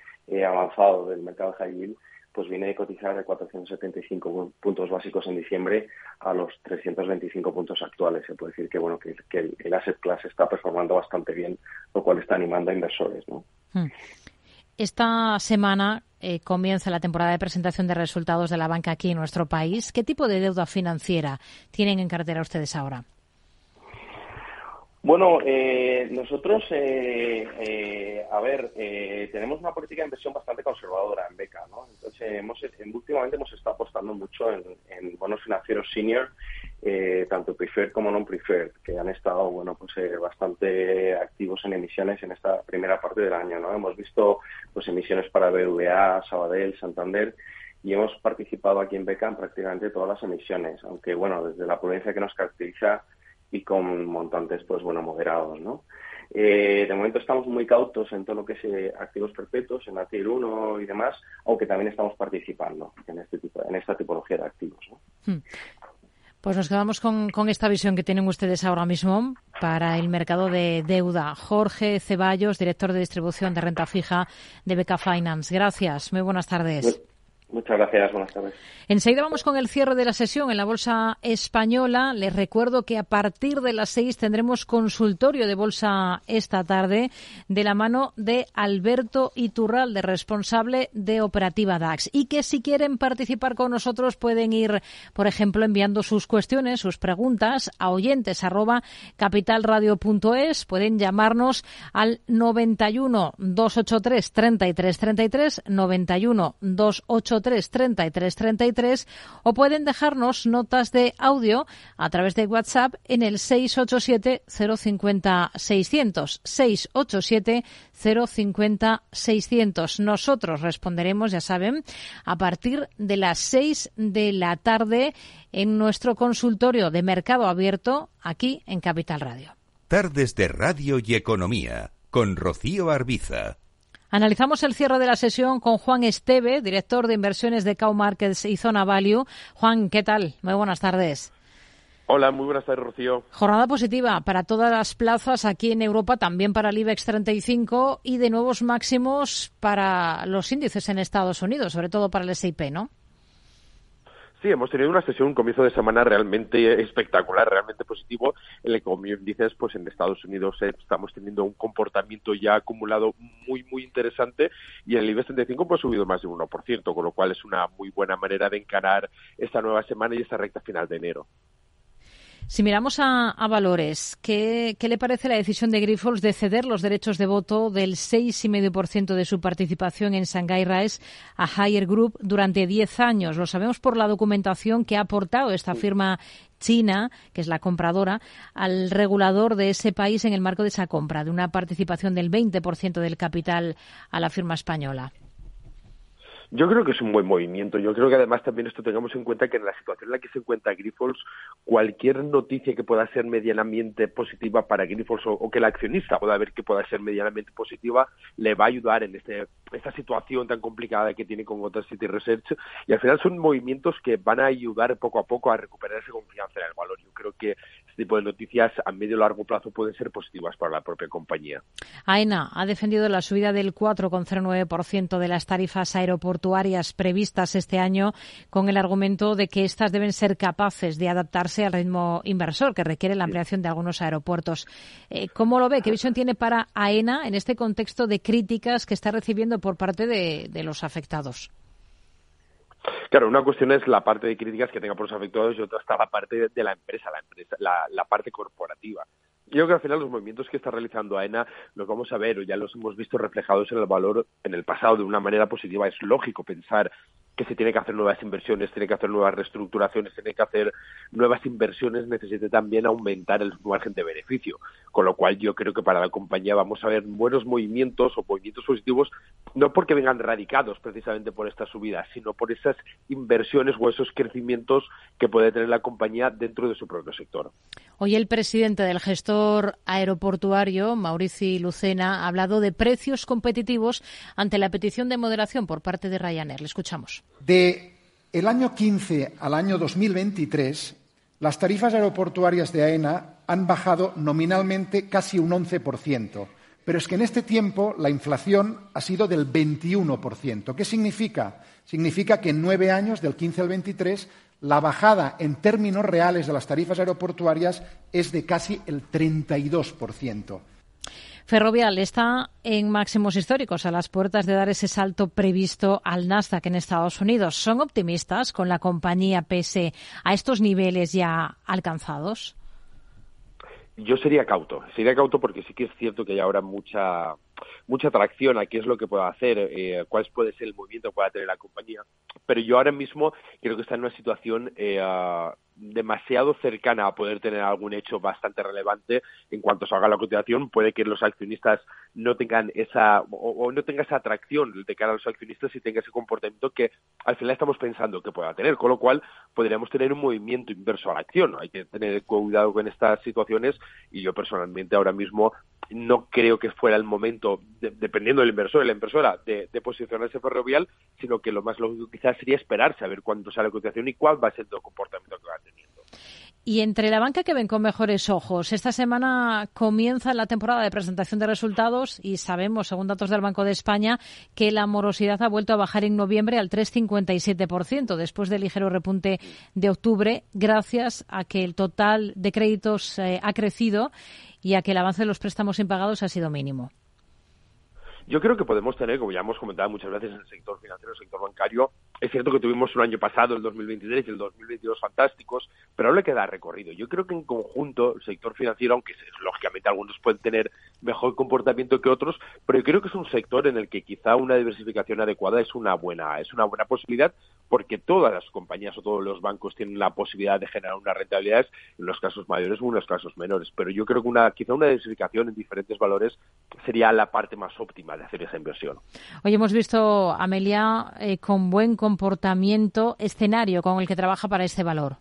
avanzado del mercado high yield, pues viene de cotizar de 475 puntos básicos en diciembre a los 325 puntos actuales. Se puede decir que bueno que, el, asset class está performando bastante bien, lo cual está animando a inversores. ¿no? Hmm. Esta semana eh, comienza la temporada de presentación de resultados de la banca aquí en nuestro país. ¿Qué tipo de deuda financiera tienen en cartera ustedes ahora? Bueno, eh, nosotros, eh, eh, a ver, tenemos una política de inversión bastante conservadora en beca, ¿no? Entonces, hemos, últimamente hemos estado apostando mucho en, bonos financieros senior, tanto preferred como non preferred, que han estado, bueno, pues bastante activos en emisiones en esta primera parte del año, ¿no? Hemos visto, pues, emisiones para BVA, Sabadell, Santander, y hemos participado aquí en beca en prácticamente todas las emisiones, aunque, bueno, desde la prudencia que nos caracteriza y con montantes, pues bueno, moderados, ¿no? Eh, de momento estamos muy cautos en todo lo que es eh, activos perpetuos, en la TIR 1 y demás, aunque también estamos participando en este tipo, en esta tipología de activos. ¿no? Hmm. Pues nos quedamos con, con, esta visión que tienen ustedes ahora mismo para el mercado de deuda. Jorge Ceballos, director de distribución de renta fija de Beca Finance. Gracias. Muy buenas tardes. Muchas gracias, buenas tardes. Enseguida vamos con el cierre de la sesión en la Bolsa Española. Les recuerdo que a partir de las seis tendremos consultorio de bolsa esta tarde de la mano de Alberto Iturralde, responsable de Operativa DAX. Y que si quieren participar con nosotros pueden ir, por ejemplo, enviando sus cuestiones, sus preguntas a oyentes arroba capitalradio.es. Pueden llamarnos al 91 283 33 33 91 283 33 33 o pueden dejarnos notas de audio a través de WhatsApp en el 687 050 600 687 050 600. Nosotros responderemos, ya saben, a partir de las 6 de la tarde en nuestro consultorio de mercado abierto aquí en Capital Radio. Tardes de Radio y Economía con Rocío Arbiza. Analizamos el cierre de la sesión con Juan Esteve, director de inversiones de Cow Markets y Zona Value. Juan, ¿qué tal? Muy buenas tardes. Hola, muy buenas tardes, Rocío. Jornada positiva para todas las plazas aquí en Europa, también para el IBEX 35 y de nuevos máximos para los índices en Estados Unidos, sobre todo para el S&P, ¿no? Sí, hemos tenido una sesión, un comienzo de semana realmente espectacular, realmente positivo, en el que, como pues en Estados Unidos eh, estamos teniendo un comportamiento ya acumulado muy, muy interesante y en el IBEX 35 pues ha subido más de un 1%, con lo cual es una muy buena manera de encarar esta nueva semana y esta recta final de enero. Si miramos a, valores, ¿qué, le parece la decisión de Grifols de ceder los derechos de voto del 6,5% de su participación en Shanghai RAES a Higher Group durante 10 años? Lo sabemos por la documentación que ha aportado esta firma china, que es la compradora, al regulador de ese país en el marco de esa compra, de una participación del 20% del capital a la firma española. Yo creo que es un buen movimiento. Yo creo que además también esto tengamos en cuenta que en la situación en la que se encuentra Grifols, cualquier noticia que pueda ser medianamente positiva para Grifols o, que el accionista pueda ver que pueda ser medianamente positiva, le va a ayudar en este, esta situación tan complicada que tiene con otra City Research. Y al final son movimientos que van a ayudar poco a poco a recuperar esa confianza en el valor. Yo creo que este tipo de noticias a medio y largo plazo pueden ser positivas para la propia compañía. AENA ha defendido la subida del 4,09% de las tarifas aeroportuarias portuarias previstas este año con el argumento de que éstas deben ser capaces de adaptarse al ritmo inversor que requiere la ampliación de algunos aeropuertos. Eh, ¿Cómo lo ve? ¿Qué visión tiene para AENA en este contexto de críticas que está recibiendo por parte de, los afectados? Claro, una cuestión es la parte de críticas que tenga por los afectados y otra está la parte de la empresa, la empresa, la parte corporativa. Yo creo que al final los movimientos que está realizando AENA los vamos a ver o ya los hemos visto reflejados en el valor en el pasado de una manera positiva. Es lógico pensar que se tiene que hacer nuevas inversiones, tiene que hacer nuevas reestructuraciones, tiene que hacer nuevas inversiones, necesite también aumentar el margen de beneficio. Con lo cual yo creo que para la compañía vamos a ver buenos movimientos o movimientos positivos, no porque vengan radicados precisamente por esta subida, sino por esas inversiones o esos crecimientos que puede tener la compañía dentro de su propio sector. Hoy el presidente del gestor aeroportuario, Maurici Lucena, ha hablado de precios competitivos ante la petición de moderación por parte de Ryanair. Le escuchamos. De el año 15 al año 2023, las tarifas aeroportuarias de AENA han bajado nominalmente casi un 11%, Pero es que en este tiempo la inflación ha sido del 21%. ¿Qué significa? Significa que en nueve años, del 15 al 23, la bajada en términos reales de las tarifas aeroportuarias es de casi el 32%. Ferrovial está en máximos históricos a las puertas de dar ese salto previsto al Nasdaq en Estados Unidos. ¿Son optimistas con la compañía pese a estos niveles ya alcanzados? yo sería cauto, sería cauto porque sí que es cierto que hay ahora mucha mucha atracción a qué es lo que puede hacer, eh, cuál puede ser el movimiento que pueda tener la compañía, pero yo ahora mismo creo que está en una situación eh, demasiado cercana a poder tener algún hecho bastante relevante. En cuanto se haga la cotización puede que los accionistas no tengan esa o, no tenga esa atracción de cara a los accionistas y tenga ese comportamiento que al final estamos pensando que pueda tener. Con lo cual podríamos tener un movimiento inverso a la acción. Hay que tener cuidado con estas situaciones y yo personalmente ahora mismo no creo que fuera el momento dependiendo del inversor y la inversora de, de posicionarse ferrovial sino que lo más lógico quizás sería esperarse a ver cuándo sale la cotización y cuál va a ser el comportamiento que va tener y entre la banca que ven con mejores ojos, esta semana comienza la temporada de presentación de resultados y sabemos, según datos del Banco de España, que la morosidad ha vuelto a bajar en noviembre al 3,57% después del ligero repunte de octubre, gracias a que el total de créditos eh, ha crecido y a que el avance de los préstamos impagados ha sido mínimo. Yo creo que podemos tener, como ya hemos comentado muchas veces en el sector financiero, el sector bancario, es cierto que tuvimos un año pasado, el 2023 y el 2022 fantásticos, pero ahora queda recorrido. Yo creo que en conjunto el sector financiero, aunque lógicamente algunos pueden tener mejor comportamiento que otros, pero yo creo que es un sector en el que quizá una diversificación adecuada es una buena, es una buena posibilidad porque todas las compañías o todos los bancos tienen la posibilidad de generar unas rentabilidades en los casos mayores o en los casos menores. Pero yo creo que una, quizá una diversificación en diferentes valores sería la parte más óptima de hacer esa inversión. Hoy hemos visto, Amelia, eh, con buen comportamiento, escenario con el que trabaja para este valor.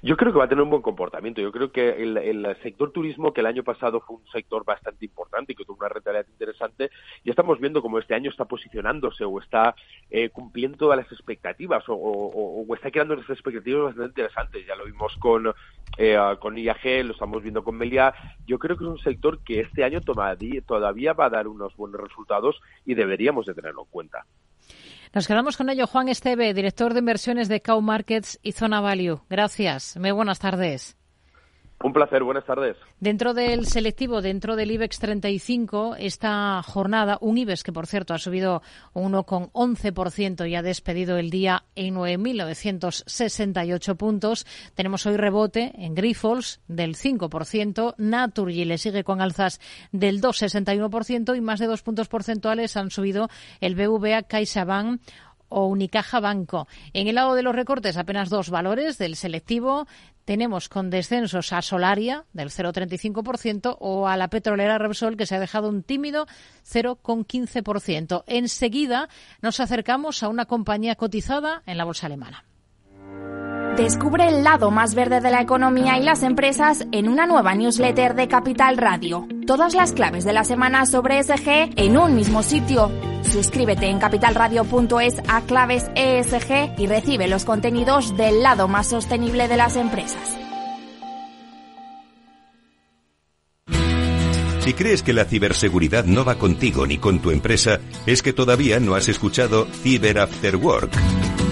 Yo creo que va a tener un buen comportamiento. Yo creo que el, sector turismo, que el año pasado fue un sector bastante importante y que tuvo una rentabilidad interesante, ya estamos viendo cómo este año está posicionándose o está eh, cumpliendo todas las expectativas o, está creando unas expectativas bastante interesantes. Ya lo vimos con, eh, con IAG, lo estamos viendo con Melia. Yo creo que es un sector que este año todavía va a dar unos buenos resultados y deberíamos de tenerlo en cuenta. Nos quedamos con ello. Juan Esteve, director de inversiones de Cow Markets y Zona Value. Gracias. Muy buenas tardes. Un placer, buenas tardes. Dentro del selectivo, dentro del IBEX 35, esta jornada, un IBEX que por cierto ha subido un 1,11% y ha despedido el día en 9.968 puntos. Tenemos hoy rebote en Grifols del 5%, Naturgy le sigue con alzas del 2,61% y más de dos puntos porcentuales han subido el BVA CaixaBank o Unicaja Banco. En el lado de los recortes, apenas dos valores del selectivo, tenemos con descensos a Solaria del 0,35% o a la petrolera Repsol que se ha dejado un tímido 0,15%. Enseguida nos acercamos a una compañía cotizada en la bolsa alemana. Descubre el lado más verde de la economía y las empresas en una nueva newsletter de Capital Radio. Todas las claves de la semana sobre ESG en un mismo sitio. Suscríbete en capitalradio.es a claves ESG y recibe los contenidos del lado más sostenible de las empresas. Si crees que la ciberseguridad no va contigo ni con tu empresa, es que todavía no has escuchado Cyber After Work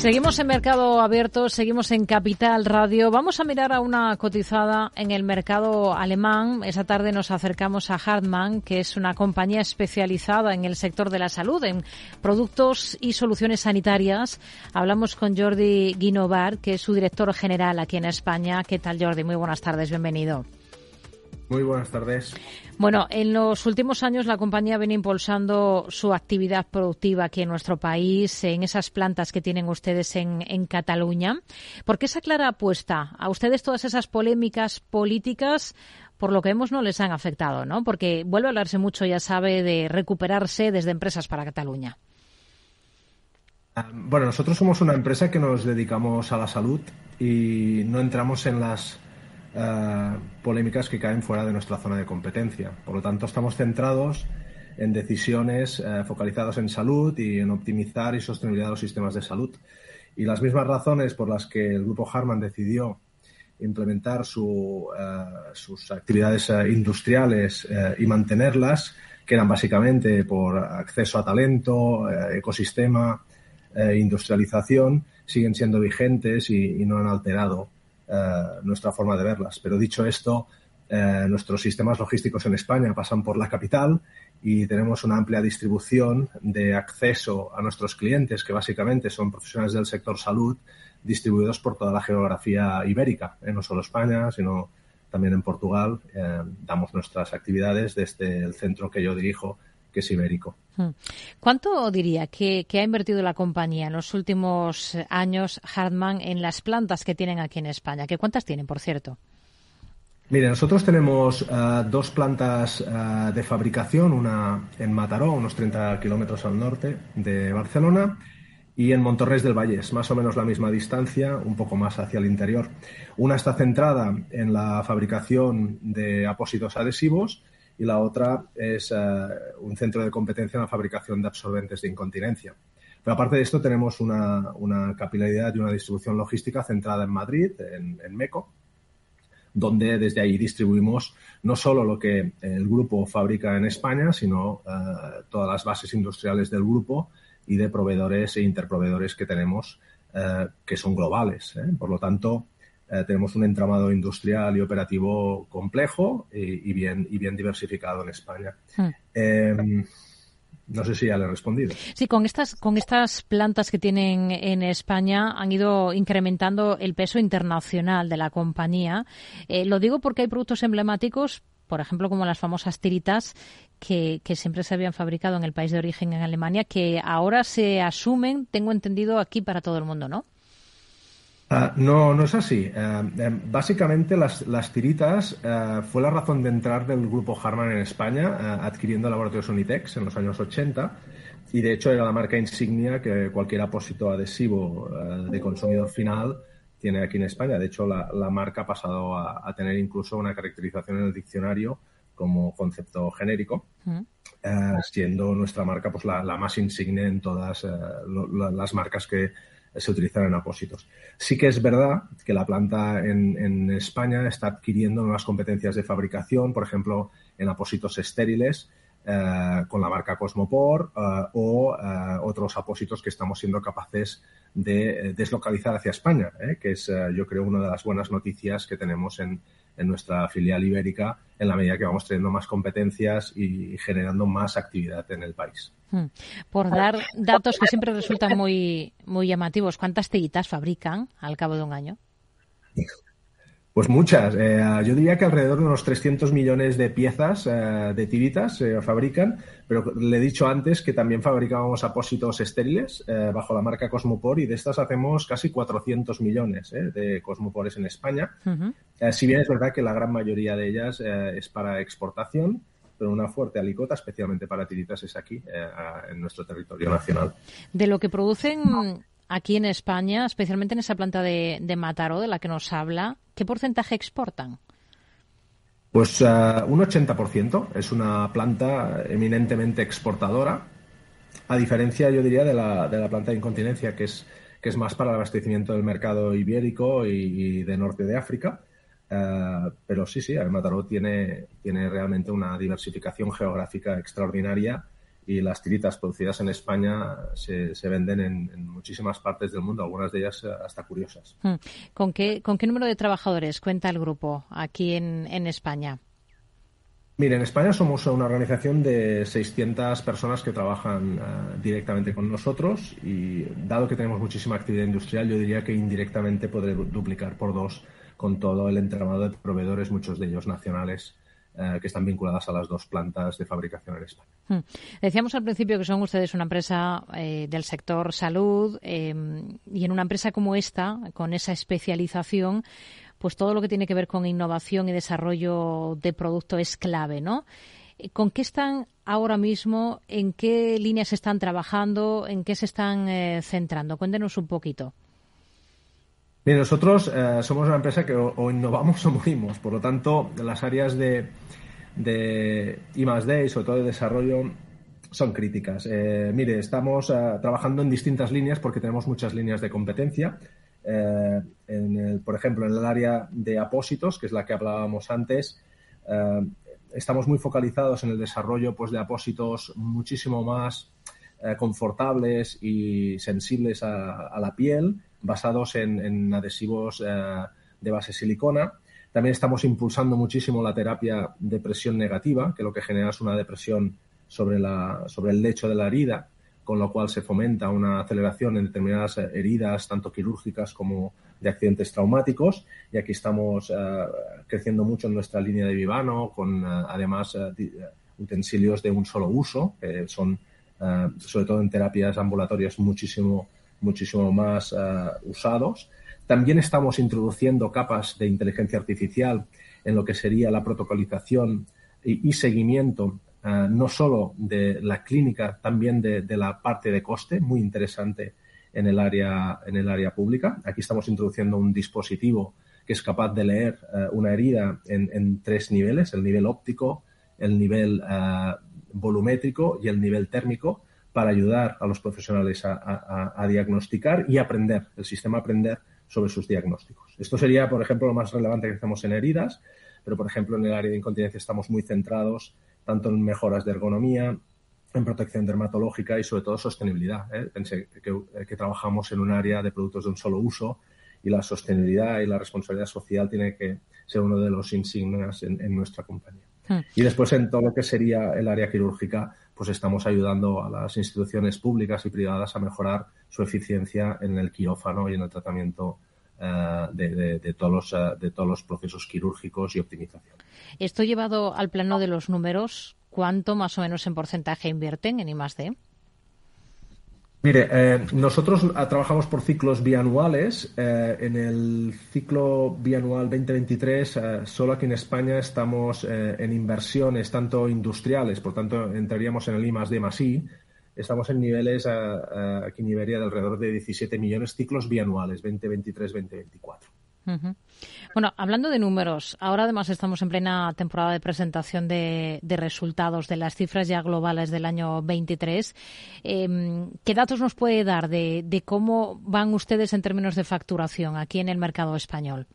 Seguimos en Mercado Abierto, seguimos en Capital Radio. Vamos a mirar a una cotizada en el mercado alemán. Esa tarde nos acercamos a Hartmann, que es una compañía especializada en el sector de la salud, en productos y soluciones sanitarias. Hablamos con Jordi Guinovar, que es su director general aquí en España. ¿Qué tal, Jordi? Muy buenas tardes, bienvenido. Muy buenas tardes. Bueno, en los últimos años la compañía viene impulsando su actividad productiva aquí en nuestro país, en esas plantas que tienen ustedes en, en Cataluña. ¿Por qué esa clara apuesta? A ustedes todas esas polémicas políticas por lo que vemos no les han afectado, ¿no? Porque vuelve a hablarse mucho, ya sabe, de recuperarse desde empresas para Cataluña. Ah, bueno, nosotros somos una empresa que nos dedicamos a la salud y no entramos en las eh, polémicas que caen fuera de nuestra zona de competencia. Por lo tanto, estamos centrados en decisiones eh, focalizadas en salud y en optimizar y sostenibilidad de los sistemas de salud. Y las mismas razones por las que el grupo Harman decidió implementar eh, sus actividades industriales y mantenerlas, que eran básicamente por acceso a talento, ecosistema, industrialización, siguen siendo vigentes y no han alterado eh, nuestra forma de verlas. Pero dicho esto, eh, nuestros sistemas logísticos en España pasan por la capital y tenemos una amplia distribución de acceso a nuestros clientes, que básicamente son profesionales del sector salud, distribuidos por toda la geografía ibérica, ¿eh? no solo España, sino también en Portugal. damos nuestras actividades desde el centro que yo dirijo, que es ibérico. Hmm. ¿Cuánto diría que, ha invertido la compañía en los últimos años Hartmann en las plantas que tienen aquí en España? ¿Qué cuántas tienen, por cierto? Mire, nosotros tenemos eh, dos plantas eh, de fabricación, una en Mataró, unos 30 kilómetros al norte de Barcelona, y en Montorres del Vallés, más o menos la misma distancia, un poco más hacia el interior. Una está centrada en la fabricación de apósitos adhesivos y la otra es eh, un centro de competencia en la fabricación de absorbentes de incontinencia. Pero aparte de esto tenemos una, capilaridad y una distribución logística centrada en Madrid, en, MECO, donde desde ahí distribuimos no solo lo que el grupo fabrica en España, sino eh, todas las bases industriales del grupo y de proveedores e interproveedores que tenemos eh, que son globales. Por lo tanto, eh, tenemos un entramado industrial y operativo complejo y, bien, y bien diversificado en España. Hmm. Em, no sé si ya le he respondido. Sí, con estas, con estas plantas que tienen en España han ido incrementando el peso internacional de la compañía. Eh, lo digo porque hay productos emblemáticos, por ejemplo, como las famosas tiritas, que, que, siempre se habían fabricado en el país de origen, en Alemania, que ahora se asumen, tengo entendido, aquí para todo el mundo, ¿no? Ah, no, no es así. Eh, eh, básicamente las, tiritas eh, fue la razón de entrar del grupo Harman en España, adquiriendo laboratorios Unitex en los años 80 y de hecho era la marca insignia que cualquier apósito adhesivo de consumidor final tiene aquí en España. De hecho, la, marca ha pasado a, tener incluso una caracterización en el diccionario como concepto genérico, siendo nuestra marca pues la, más insigne en todas las marcas que se utilizan en apósitos. Sí que es verdad que la planta en, España está adquiriendo nuevas competencias de fabricación, por ejemplo, en apósitos estériles, eh, con la marca Cosmopor eh, o eh, otros apósitos que estamos siendo capaces de deslocalizar hacia España, que es, yo creo, una de las buenas noticias que tenemos en, en nuestra filial ibérica en la medida que vamos teniendo más competencias y generando más actividad en el país. Hmm. Por dar datos que siempre resultan muy, muy llamativos, ¿cuántas tiritas fabrican al cabo de un año? Pues muchas. Eh, yo diría que alrededor de unos 300 millones de piezas eh, de tiritas se fabrican, pero le he dicho antes que también fabricábamos apósitos estériles eh, bajo la marca Cosmopor y de estas hacemos casi 400 millones de Cosmopores en España. si bien es verdad que la gran mayoría de ellas es para exportación, pero una fuerte alicota, especialmente para tiritas, es aquí, en nuestro territorio nacional. De lo que producen aquí en España, especialmente en esa planta de, de Mataró de la que nos habla, ¿qué porcentaje exportan? Pues uh, un 80%. Es una planta eminentemente exportadora, a diferencia, yo diría, de la, de la planta de incontinencia, que es, que es más para el abastecimiento del mercado ibérico y, de norte de África. Uh, pero sí, sí, Mataró tiene, tiene realmente una diversificación geográfica extraordinaria y las tiritas producidas en España se, se venden en, muchísimas partes del mundo, algunas de ellas eh, hasta curiosas. Hmm. ¿Con qué, ¿Con qué número de trabajadores cuenta el grupo aquí en, en España? Mire, en España somos una organización de 600 personas que trabajan eh, directamente con nosotros y dado que tenemos muchísima actividad industrial, yo diría que indirectamente podré duplicar por dos con todo el entramado de proveedores, muchos de ellos nacionales eh, que están vinculadas a las dos plantas de fabricación en España. Hmm. Decíamos al principio que son ustedes una empresa eh, del sector salud y en una empresa como esta, con esa especialización, pues todo lo que tiene que ver con innovación y desarrollo de producto es clave, ¿no? ¿Con qué están ahora mismo? ¿En qué líneas están trabajando? ¿En qué se están eh, centrando? Cuéntenos un poquito. Bien, nosotros eh, somos una empresa que o, innovamos o morimos. Por lo tanto, las áreas de, de I D y sobre todo de desarrollo son críticas. Eh, mire, estamos trabajando en distintas líneas porque tenemos muchas líneas de competencia. por ejemplo, en el área de apósitos, que es la que hablábamos antes, estamos muy focalizados en el desarrollo pues, de apósitos muchísimo más eh, confortables y sensibles a, la piel, basados en, adhesivos eh, de base silicona. También estamos impulsando muchísimo la terapia de presión negativa, que lo que genera es una depresión sobre, la, sobre el lecho de la herida, con lo cual se fomenta una aceleración en determinadas heridas, tanto quirúrgicas como de accidentes traumáticos y aquí estamos eh, creciendo mucho en nuestra línea de Vivano con eh, además utensilios de un solo uso que son sobre todo en terapias ambulatorias muchísimo muchísimo más usados. También estamos introduciendo capas de inteligencia artificial en lo que sería la protocolización y, seguimiento no solo de la clínica, también de, la parte de coste, muy interesante en el área, en el área pública. Aquí estamos introduciendo un dispositivo que es capaz de leer eh, una herida en, tres niveles, el nivel óptico, el nivel eh, volumétrico y el nivel térmico, para ayudar a los profesionales a, diagnosticar y aprender, el sistema aprender sobre sus diagnósticos. Esto sería, por ejemplo, lo más relevante que hacemos en heridas, pero, por ejemplo, en el área de incontinencia estamos muy centrados tanto en mejoras de ergonomía, en protección dermatológica y sobre todo sostenibilidad. ¿eh? Pensé que, trabajamos en un área de productos de un solo uso y la sostenibilidad y la responsabilidad social tiene que ser uno de los insignias en, nuestra compañía. Hmm. Y después en todo lo que sería el área quirúrgica, pues estamos ayudando a las instituciones públicas y privadas a mejorar su eficiencia en el quirófano y en el tratamiento eh, de, todos los, eh, de todos los procesos quirúrgicos y optimización. Esto llevado al plano de los números, ¿cuánto más o menos en porcentaje invierten en I+D? Mire, eh, nosotros trabajamos por ciclos bianuales. en el ciclo bianual 2023, solo aquí en España estamos en inversiones tanto industriales, por tanto entraríamos en el I más D más I, estamos en niveles aquí en Iberia de alrededor de 17 millones ciclos bianuales, 2023-2024. Bueno, hablando de números, ahora además estamos en plena temporada de presentación de, resultados de las cifras ya globales del año 23. Em, ¿Qué datos nos puede dar de, cómo van ustedes en términos de facturación aquí en el mercado español?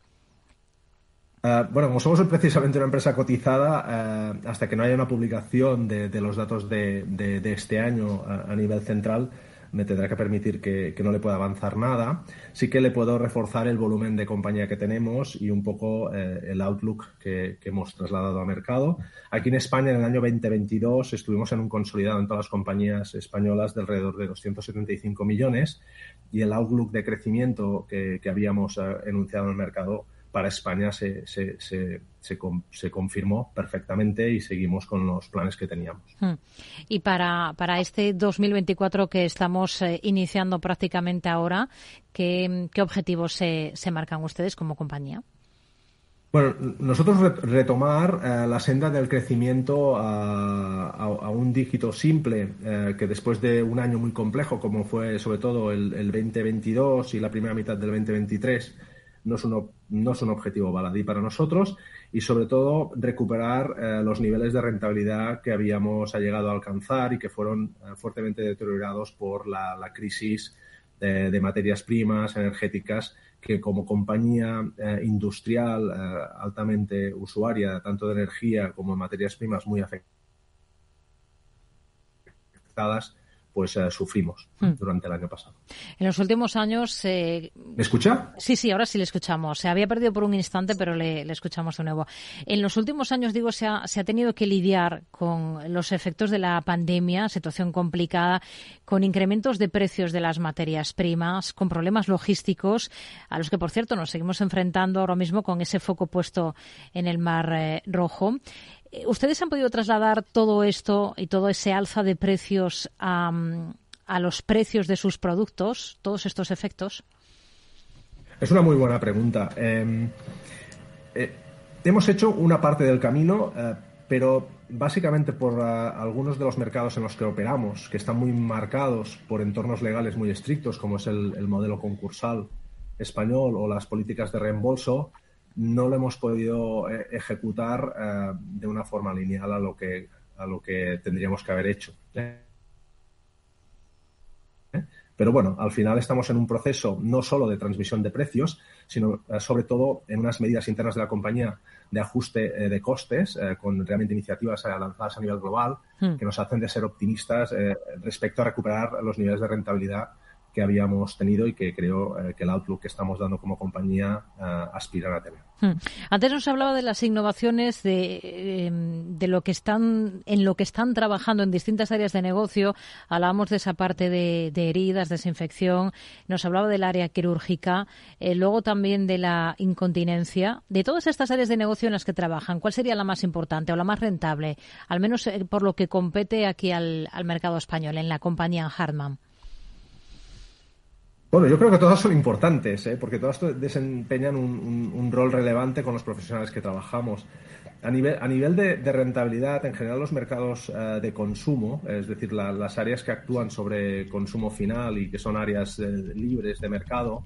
Eh, bueno, como somos precisamente una empresa cotizada, eh, hasta que no haya una publicación de, los datos de, este año a, nivel central, me tendrá que permitir que, no le pueda avanzar nada. Sí que le puedo reforzar el volumen de compañía que tenemos y un poco eh, el outlook que, hemos trasladado a mercado. Aquí en España, en el año 2022, estuvimos en un consolidado en todas las compañías españolas de alrededor de 275 millones y el outlook de crecimiento que, habíamos enunciado en el mercado para España se, se, se, se, confirmó perfectamente y seguimos con los planes que teníamos. Hmm. Y para, para este 2024 que estamos eh, iniciando prácticamente ahora, ¿qué, qué objetivos se, se marcan ustedes como compañía? Bueno, nosotros retomar eh, la senda del crecimiento a, a, un dígito simple, eh, que después de un año muy complejo, como fue sobre todo el, el 2022 y la primera mitad del 2023, no es un, no es un objetivo baladí para nosotros y sobre todo recuperar eh, los niveles de rentabilidad que habíamos llegado a alcanzar y que fueron eh, fuertemente deteriorados por la, crisis de, materias primas energéticas que como compañía eh, industrial altamente usuaria tanto de energía como de materias primas muy afectadas pues eh, sufrimos hmm. durante el año pasado. En los últimos años... Eh, ¿Me escucha? Sí, sí, ahora sí le escuchamos. Se había perdido por un instante, pero le, escuchamos de nuevo. En los últimos años, digo, se ha, se ha tenido que lidiar con los efectos de la pandemia, situación complicada, con incrementos de precios de las materias primas, con problemas logísticos, a los que, por cierto, nos seguimos enfrentando ahora mismo con ese foco puesto en el Mar eh, Rojo. Eh, ¿Ustedes han podido trasladar todo esto y todo ese alza de precios a, los precios de sus productos, todos estos efectos? Es una muy buena pregunta. Em, eh, hemos hecho una parte del camino, eh, pero básicamente por algunos de los mercados en los que operamos, que están muy marcados por entornos legales muy estrictos, como es el, modelo concursal español o las políticas de reembolso, no lo hemos podido eh, ejecutar de una forma lineal a lo que, a lo que tendríamos que haber hecho. Pero bueno, al final estamos en un proceso no solo de transmisión de precios, sino eh, sobre todo en unas medidas internas de la compañía de ajuste eh, de costes, eh, con realmente iniciativas lanzadas a nivel global, hmm. que nos hacen de ser optimistas respecto a recuperar los niveles de rentabilidad que habíamos tenido y que creo que el outlook que estamos dando como compañía aspira a tener. Hmm. Antes nos hablaba de las innovaciones de, em, de, lo que están en lo que están trabajando en distintas áreas de negocio. Hablábamos de esa parte de, heridas, desinfección. Nos hablaba del área quirúrgica, eh, luego también de la incontinencia. De todas estas áreas de negocio en las que trabajan, ¿cuál sería la más importante o la más rentable, al menos eh, por lo que compete aquí al, al mercado español en la compañía Hartmann? Bueno, yo creo que todas son importantes, ¿eh? porque todas desempeñan un, rol relevante con los profesionales que trabajamos. A nivel, a nivel de, rentabilidad, en general los mercados eh, de consumo, es decir, las áreas que actúan sobre consumo final y que son áreas eh, libres de mercado,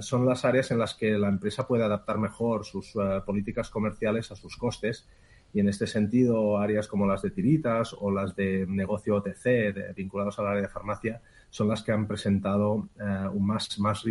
son las áreas en las que la empresa puede adaptar mejor sus políticas comerciales a sus costes y en este sentido áreas como las de tiritas o las de negocio OTC vinculados al área de farmacia son las que han presentado eh, más, más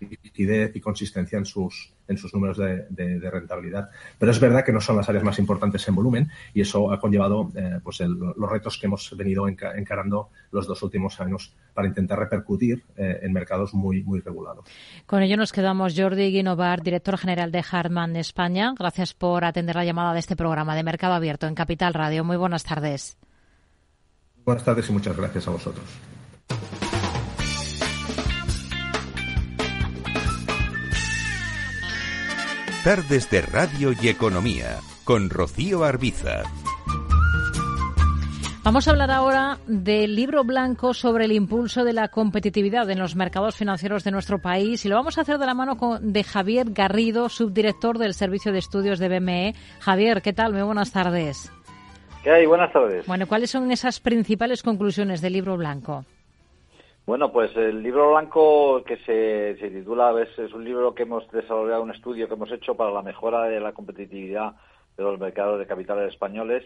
rigidez y consistencia en sus, en sus números de, rentabilidad. Pero es verdad que no son las áreas más importantes en volumen y eso ha conllevado eh, pues los retos que hemos venido encarando los dos últimos años para intentar repercutir eh, en mercados muy, muy regulados. Con ello nos quedamos. Jordi Guinovar, director general de Hartman España. Gracias por atender la llamada de este programa de Mercado Abierto en Capital Radio. Muy buenas tardes. Buenas tardes y muchas gracias a vosotros. Tardes de Radio y Economía con Rocío Arbiza. Vamos a hablar ahora del libro blanco sobre el impulso de la competitividad en los mercados financieros de nuestro país y lo vamos a hacer de la mano de Javier Garrido, subdirector del Servicio de Estudios de BME. Javier, ¿qué tal? Muy buenas tardes. ¿Qué hay? Buenas tardes. Bueno, ¿cuáles son esas principales conclusiones del libro blanco? Bueno, pues el libro blanco que se, titula, es, es un libro que hemos desarrollado, un estudio que hemos hecho para la mejora de la competitividad de los mercados de capitales españoles,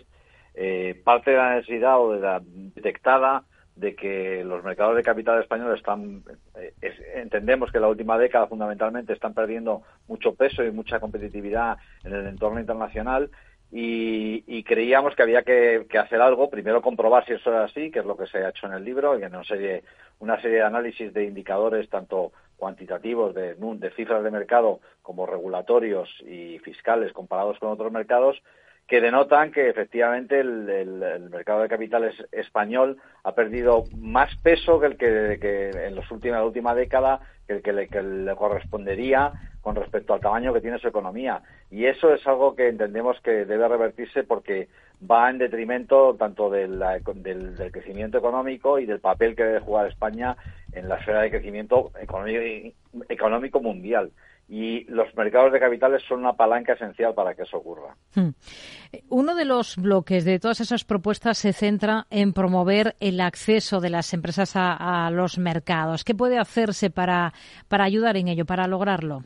eh, parte de la necesidad o de la detectada de que los mercados de capital españoles están, eh, entendemos que la última década fundamentalmente están perdiendo mucho peso y mucha competitividad en el entorno internacional y, creíamos que había que, hacer algo, primero comprobar si eso era así, que es lo que se ha hecho en el libro, y en una serie, una serie de análisis de indicadores tanto cuantitativos de, cifras de mercado como regulatorios y fiscales comparados con otros mercados, que denotan que efectivamente el, mercado de capitales español ha perdido más peso que el que, en los últimos, la última década que el que le, correspondería con respecto al tamaño que tiene su economía. Y eso es algo que entendemos que debe revertirse porque va en detrimento tanto del, crecimiento económico y del papel que debe jugar España en la esfera de crecimiento económico mundial y los mercados de capitales son una palanca esencial para que eso ocurra. Hmm. Uno de los bloques de todas esas propuestas se centra en promover el acceso de las empresas a, los mercados. ¿Qué puede hacerse para ayudar en ello, para lograrlo?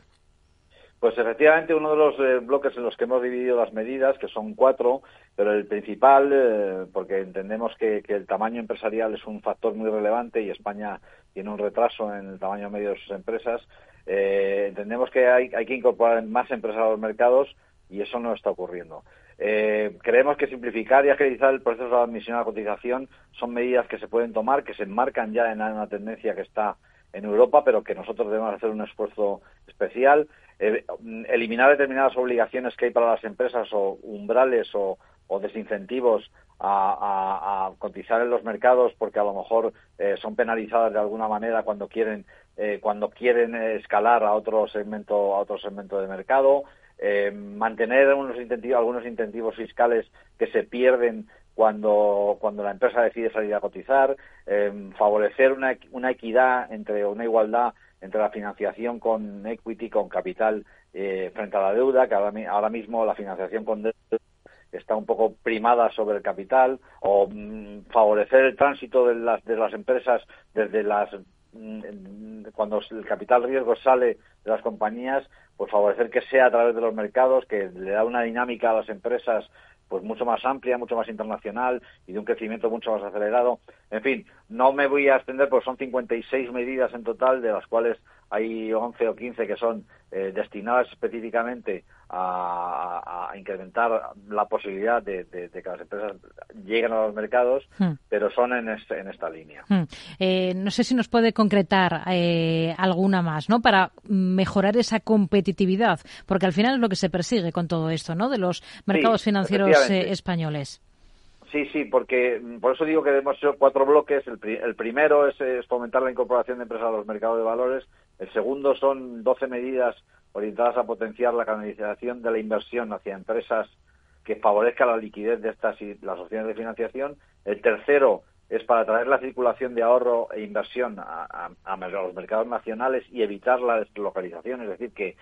Pues efectivamente uno de los eh, bloques en los que hemos dividido las medidas, que son cuatro, pero el principal, eh, porque entendemos que, el tamaño empresarial es un factor muy relevante y España tiene un retraso en el tamaño medio de sus empresas, eh, entendemos que hay, que incorporar más empresas a los mercados y eso no está ocurriendo. Eh, creemos que simplificar y agilizar el proceso de admisión a la cotización son medidas que se pueden tomar, que se enmarcan ya en una tendencia que está en Europa, pero que nosotros debemos hacer un esfuerzo especial. Eh, eliminar determinadas obligaciones que hay para las empresas o umbrales o, desincentivos a, cotizar en los mercados porque a lo mejor son penalizadas de alguna manera cuando quieren eh, cuando quieren escalar a otro segmento a otro segmento de mercado eh, mantener unos incentivos, algunos incentivos fiscales que se pierden cuando, cuando la empresa decide salir a cotizar, eh, favorecer una, una equidad entre una igualdad entre la financiación con equity, con capital eh, frente a la deuda, que ahora, ahora mismo la financiación con deuda está un poco primada sobre el capital, o mm, favorecer el tránsito de las, de las empresas desde las mm, cuando el capital riesgo sale de las compañías, pues favorecer que sea a través de los mercados, que le da una dinámica a las empresas pues mucho más amplia, mucho más internacional y de un crecimiento mucho más acelerado. En fin, no me voy a extender porque son 56 medidas en total, de las cuales hay 11 o 15 que son eh, destinadas específicamente a, incrementar la posibilidad de, que las empresas lleguen a los mercados, hmm. pero son en, en esta línea. Hmm. Eh, no sé si nos puede concretar eh, alguna más, ¿no? Para mejorar esa competitividad, porque al final es lo que se persigue con todo esto, ¿no? De los mercados financieros españoles. Sí, sí, porque mm, por eso digo que hemos hecho cuatro bloques. El, primero es, fomentar la incorporación de empresas a los mercados de valores. El segundo son 12 medidas orientadas a potenciar la canalización de la inversión hacia empresas que favorezcan la liquidez de estas y las opciones de financiación. El tercero es para atraer la circulación de ahorro e inversión a, los mercados nacionales y evitar la deslocalización, es decir, que,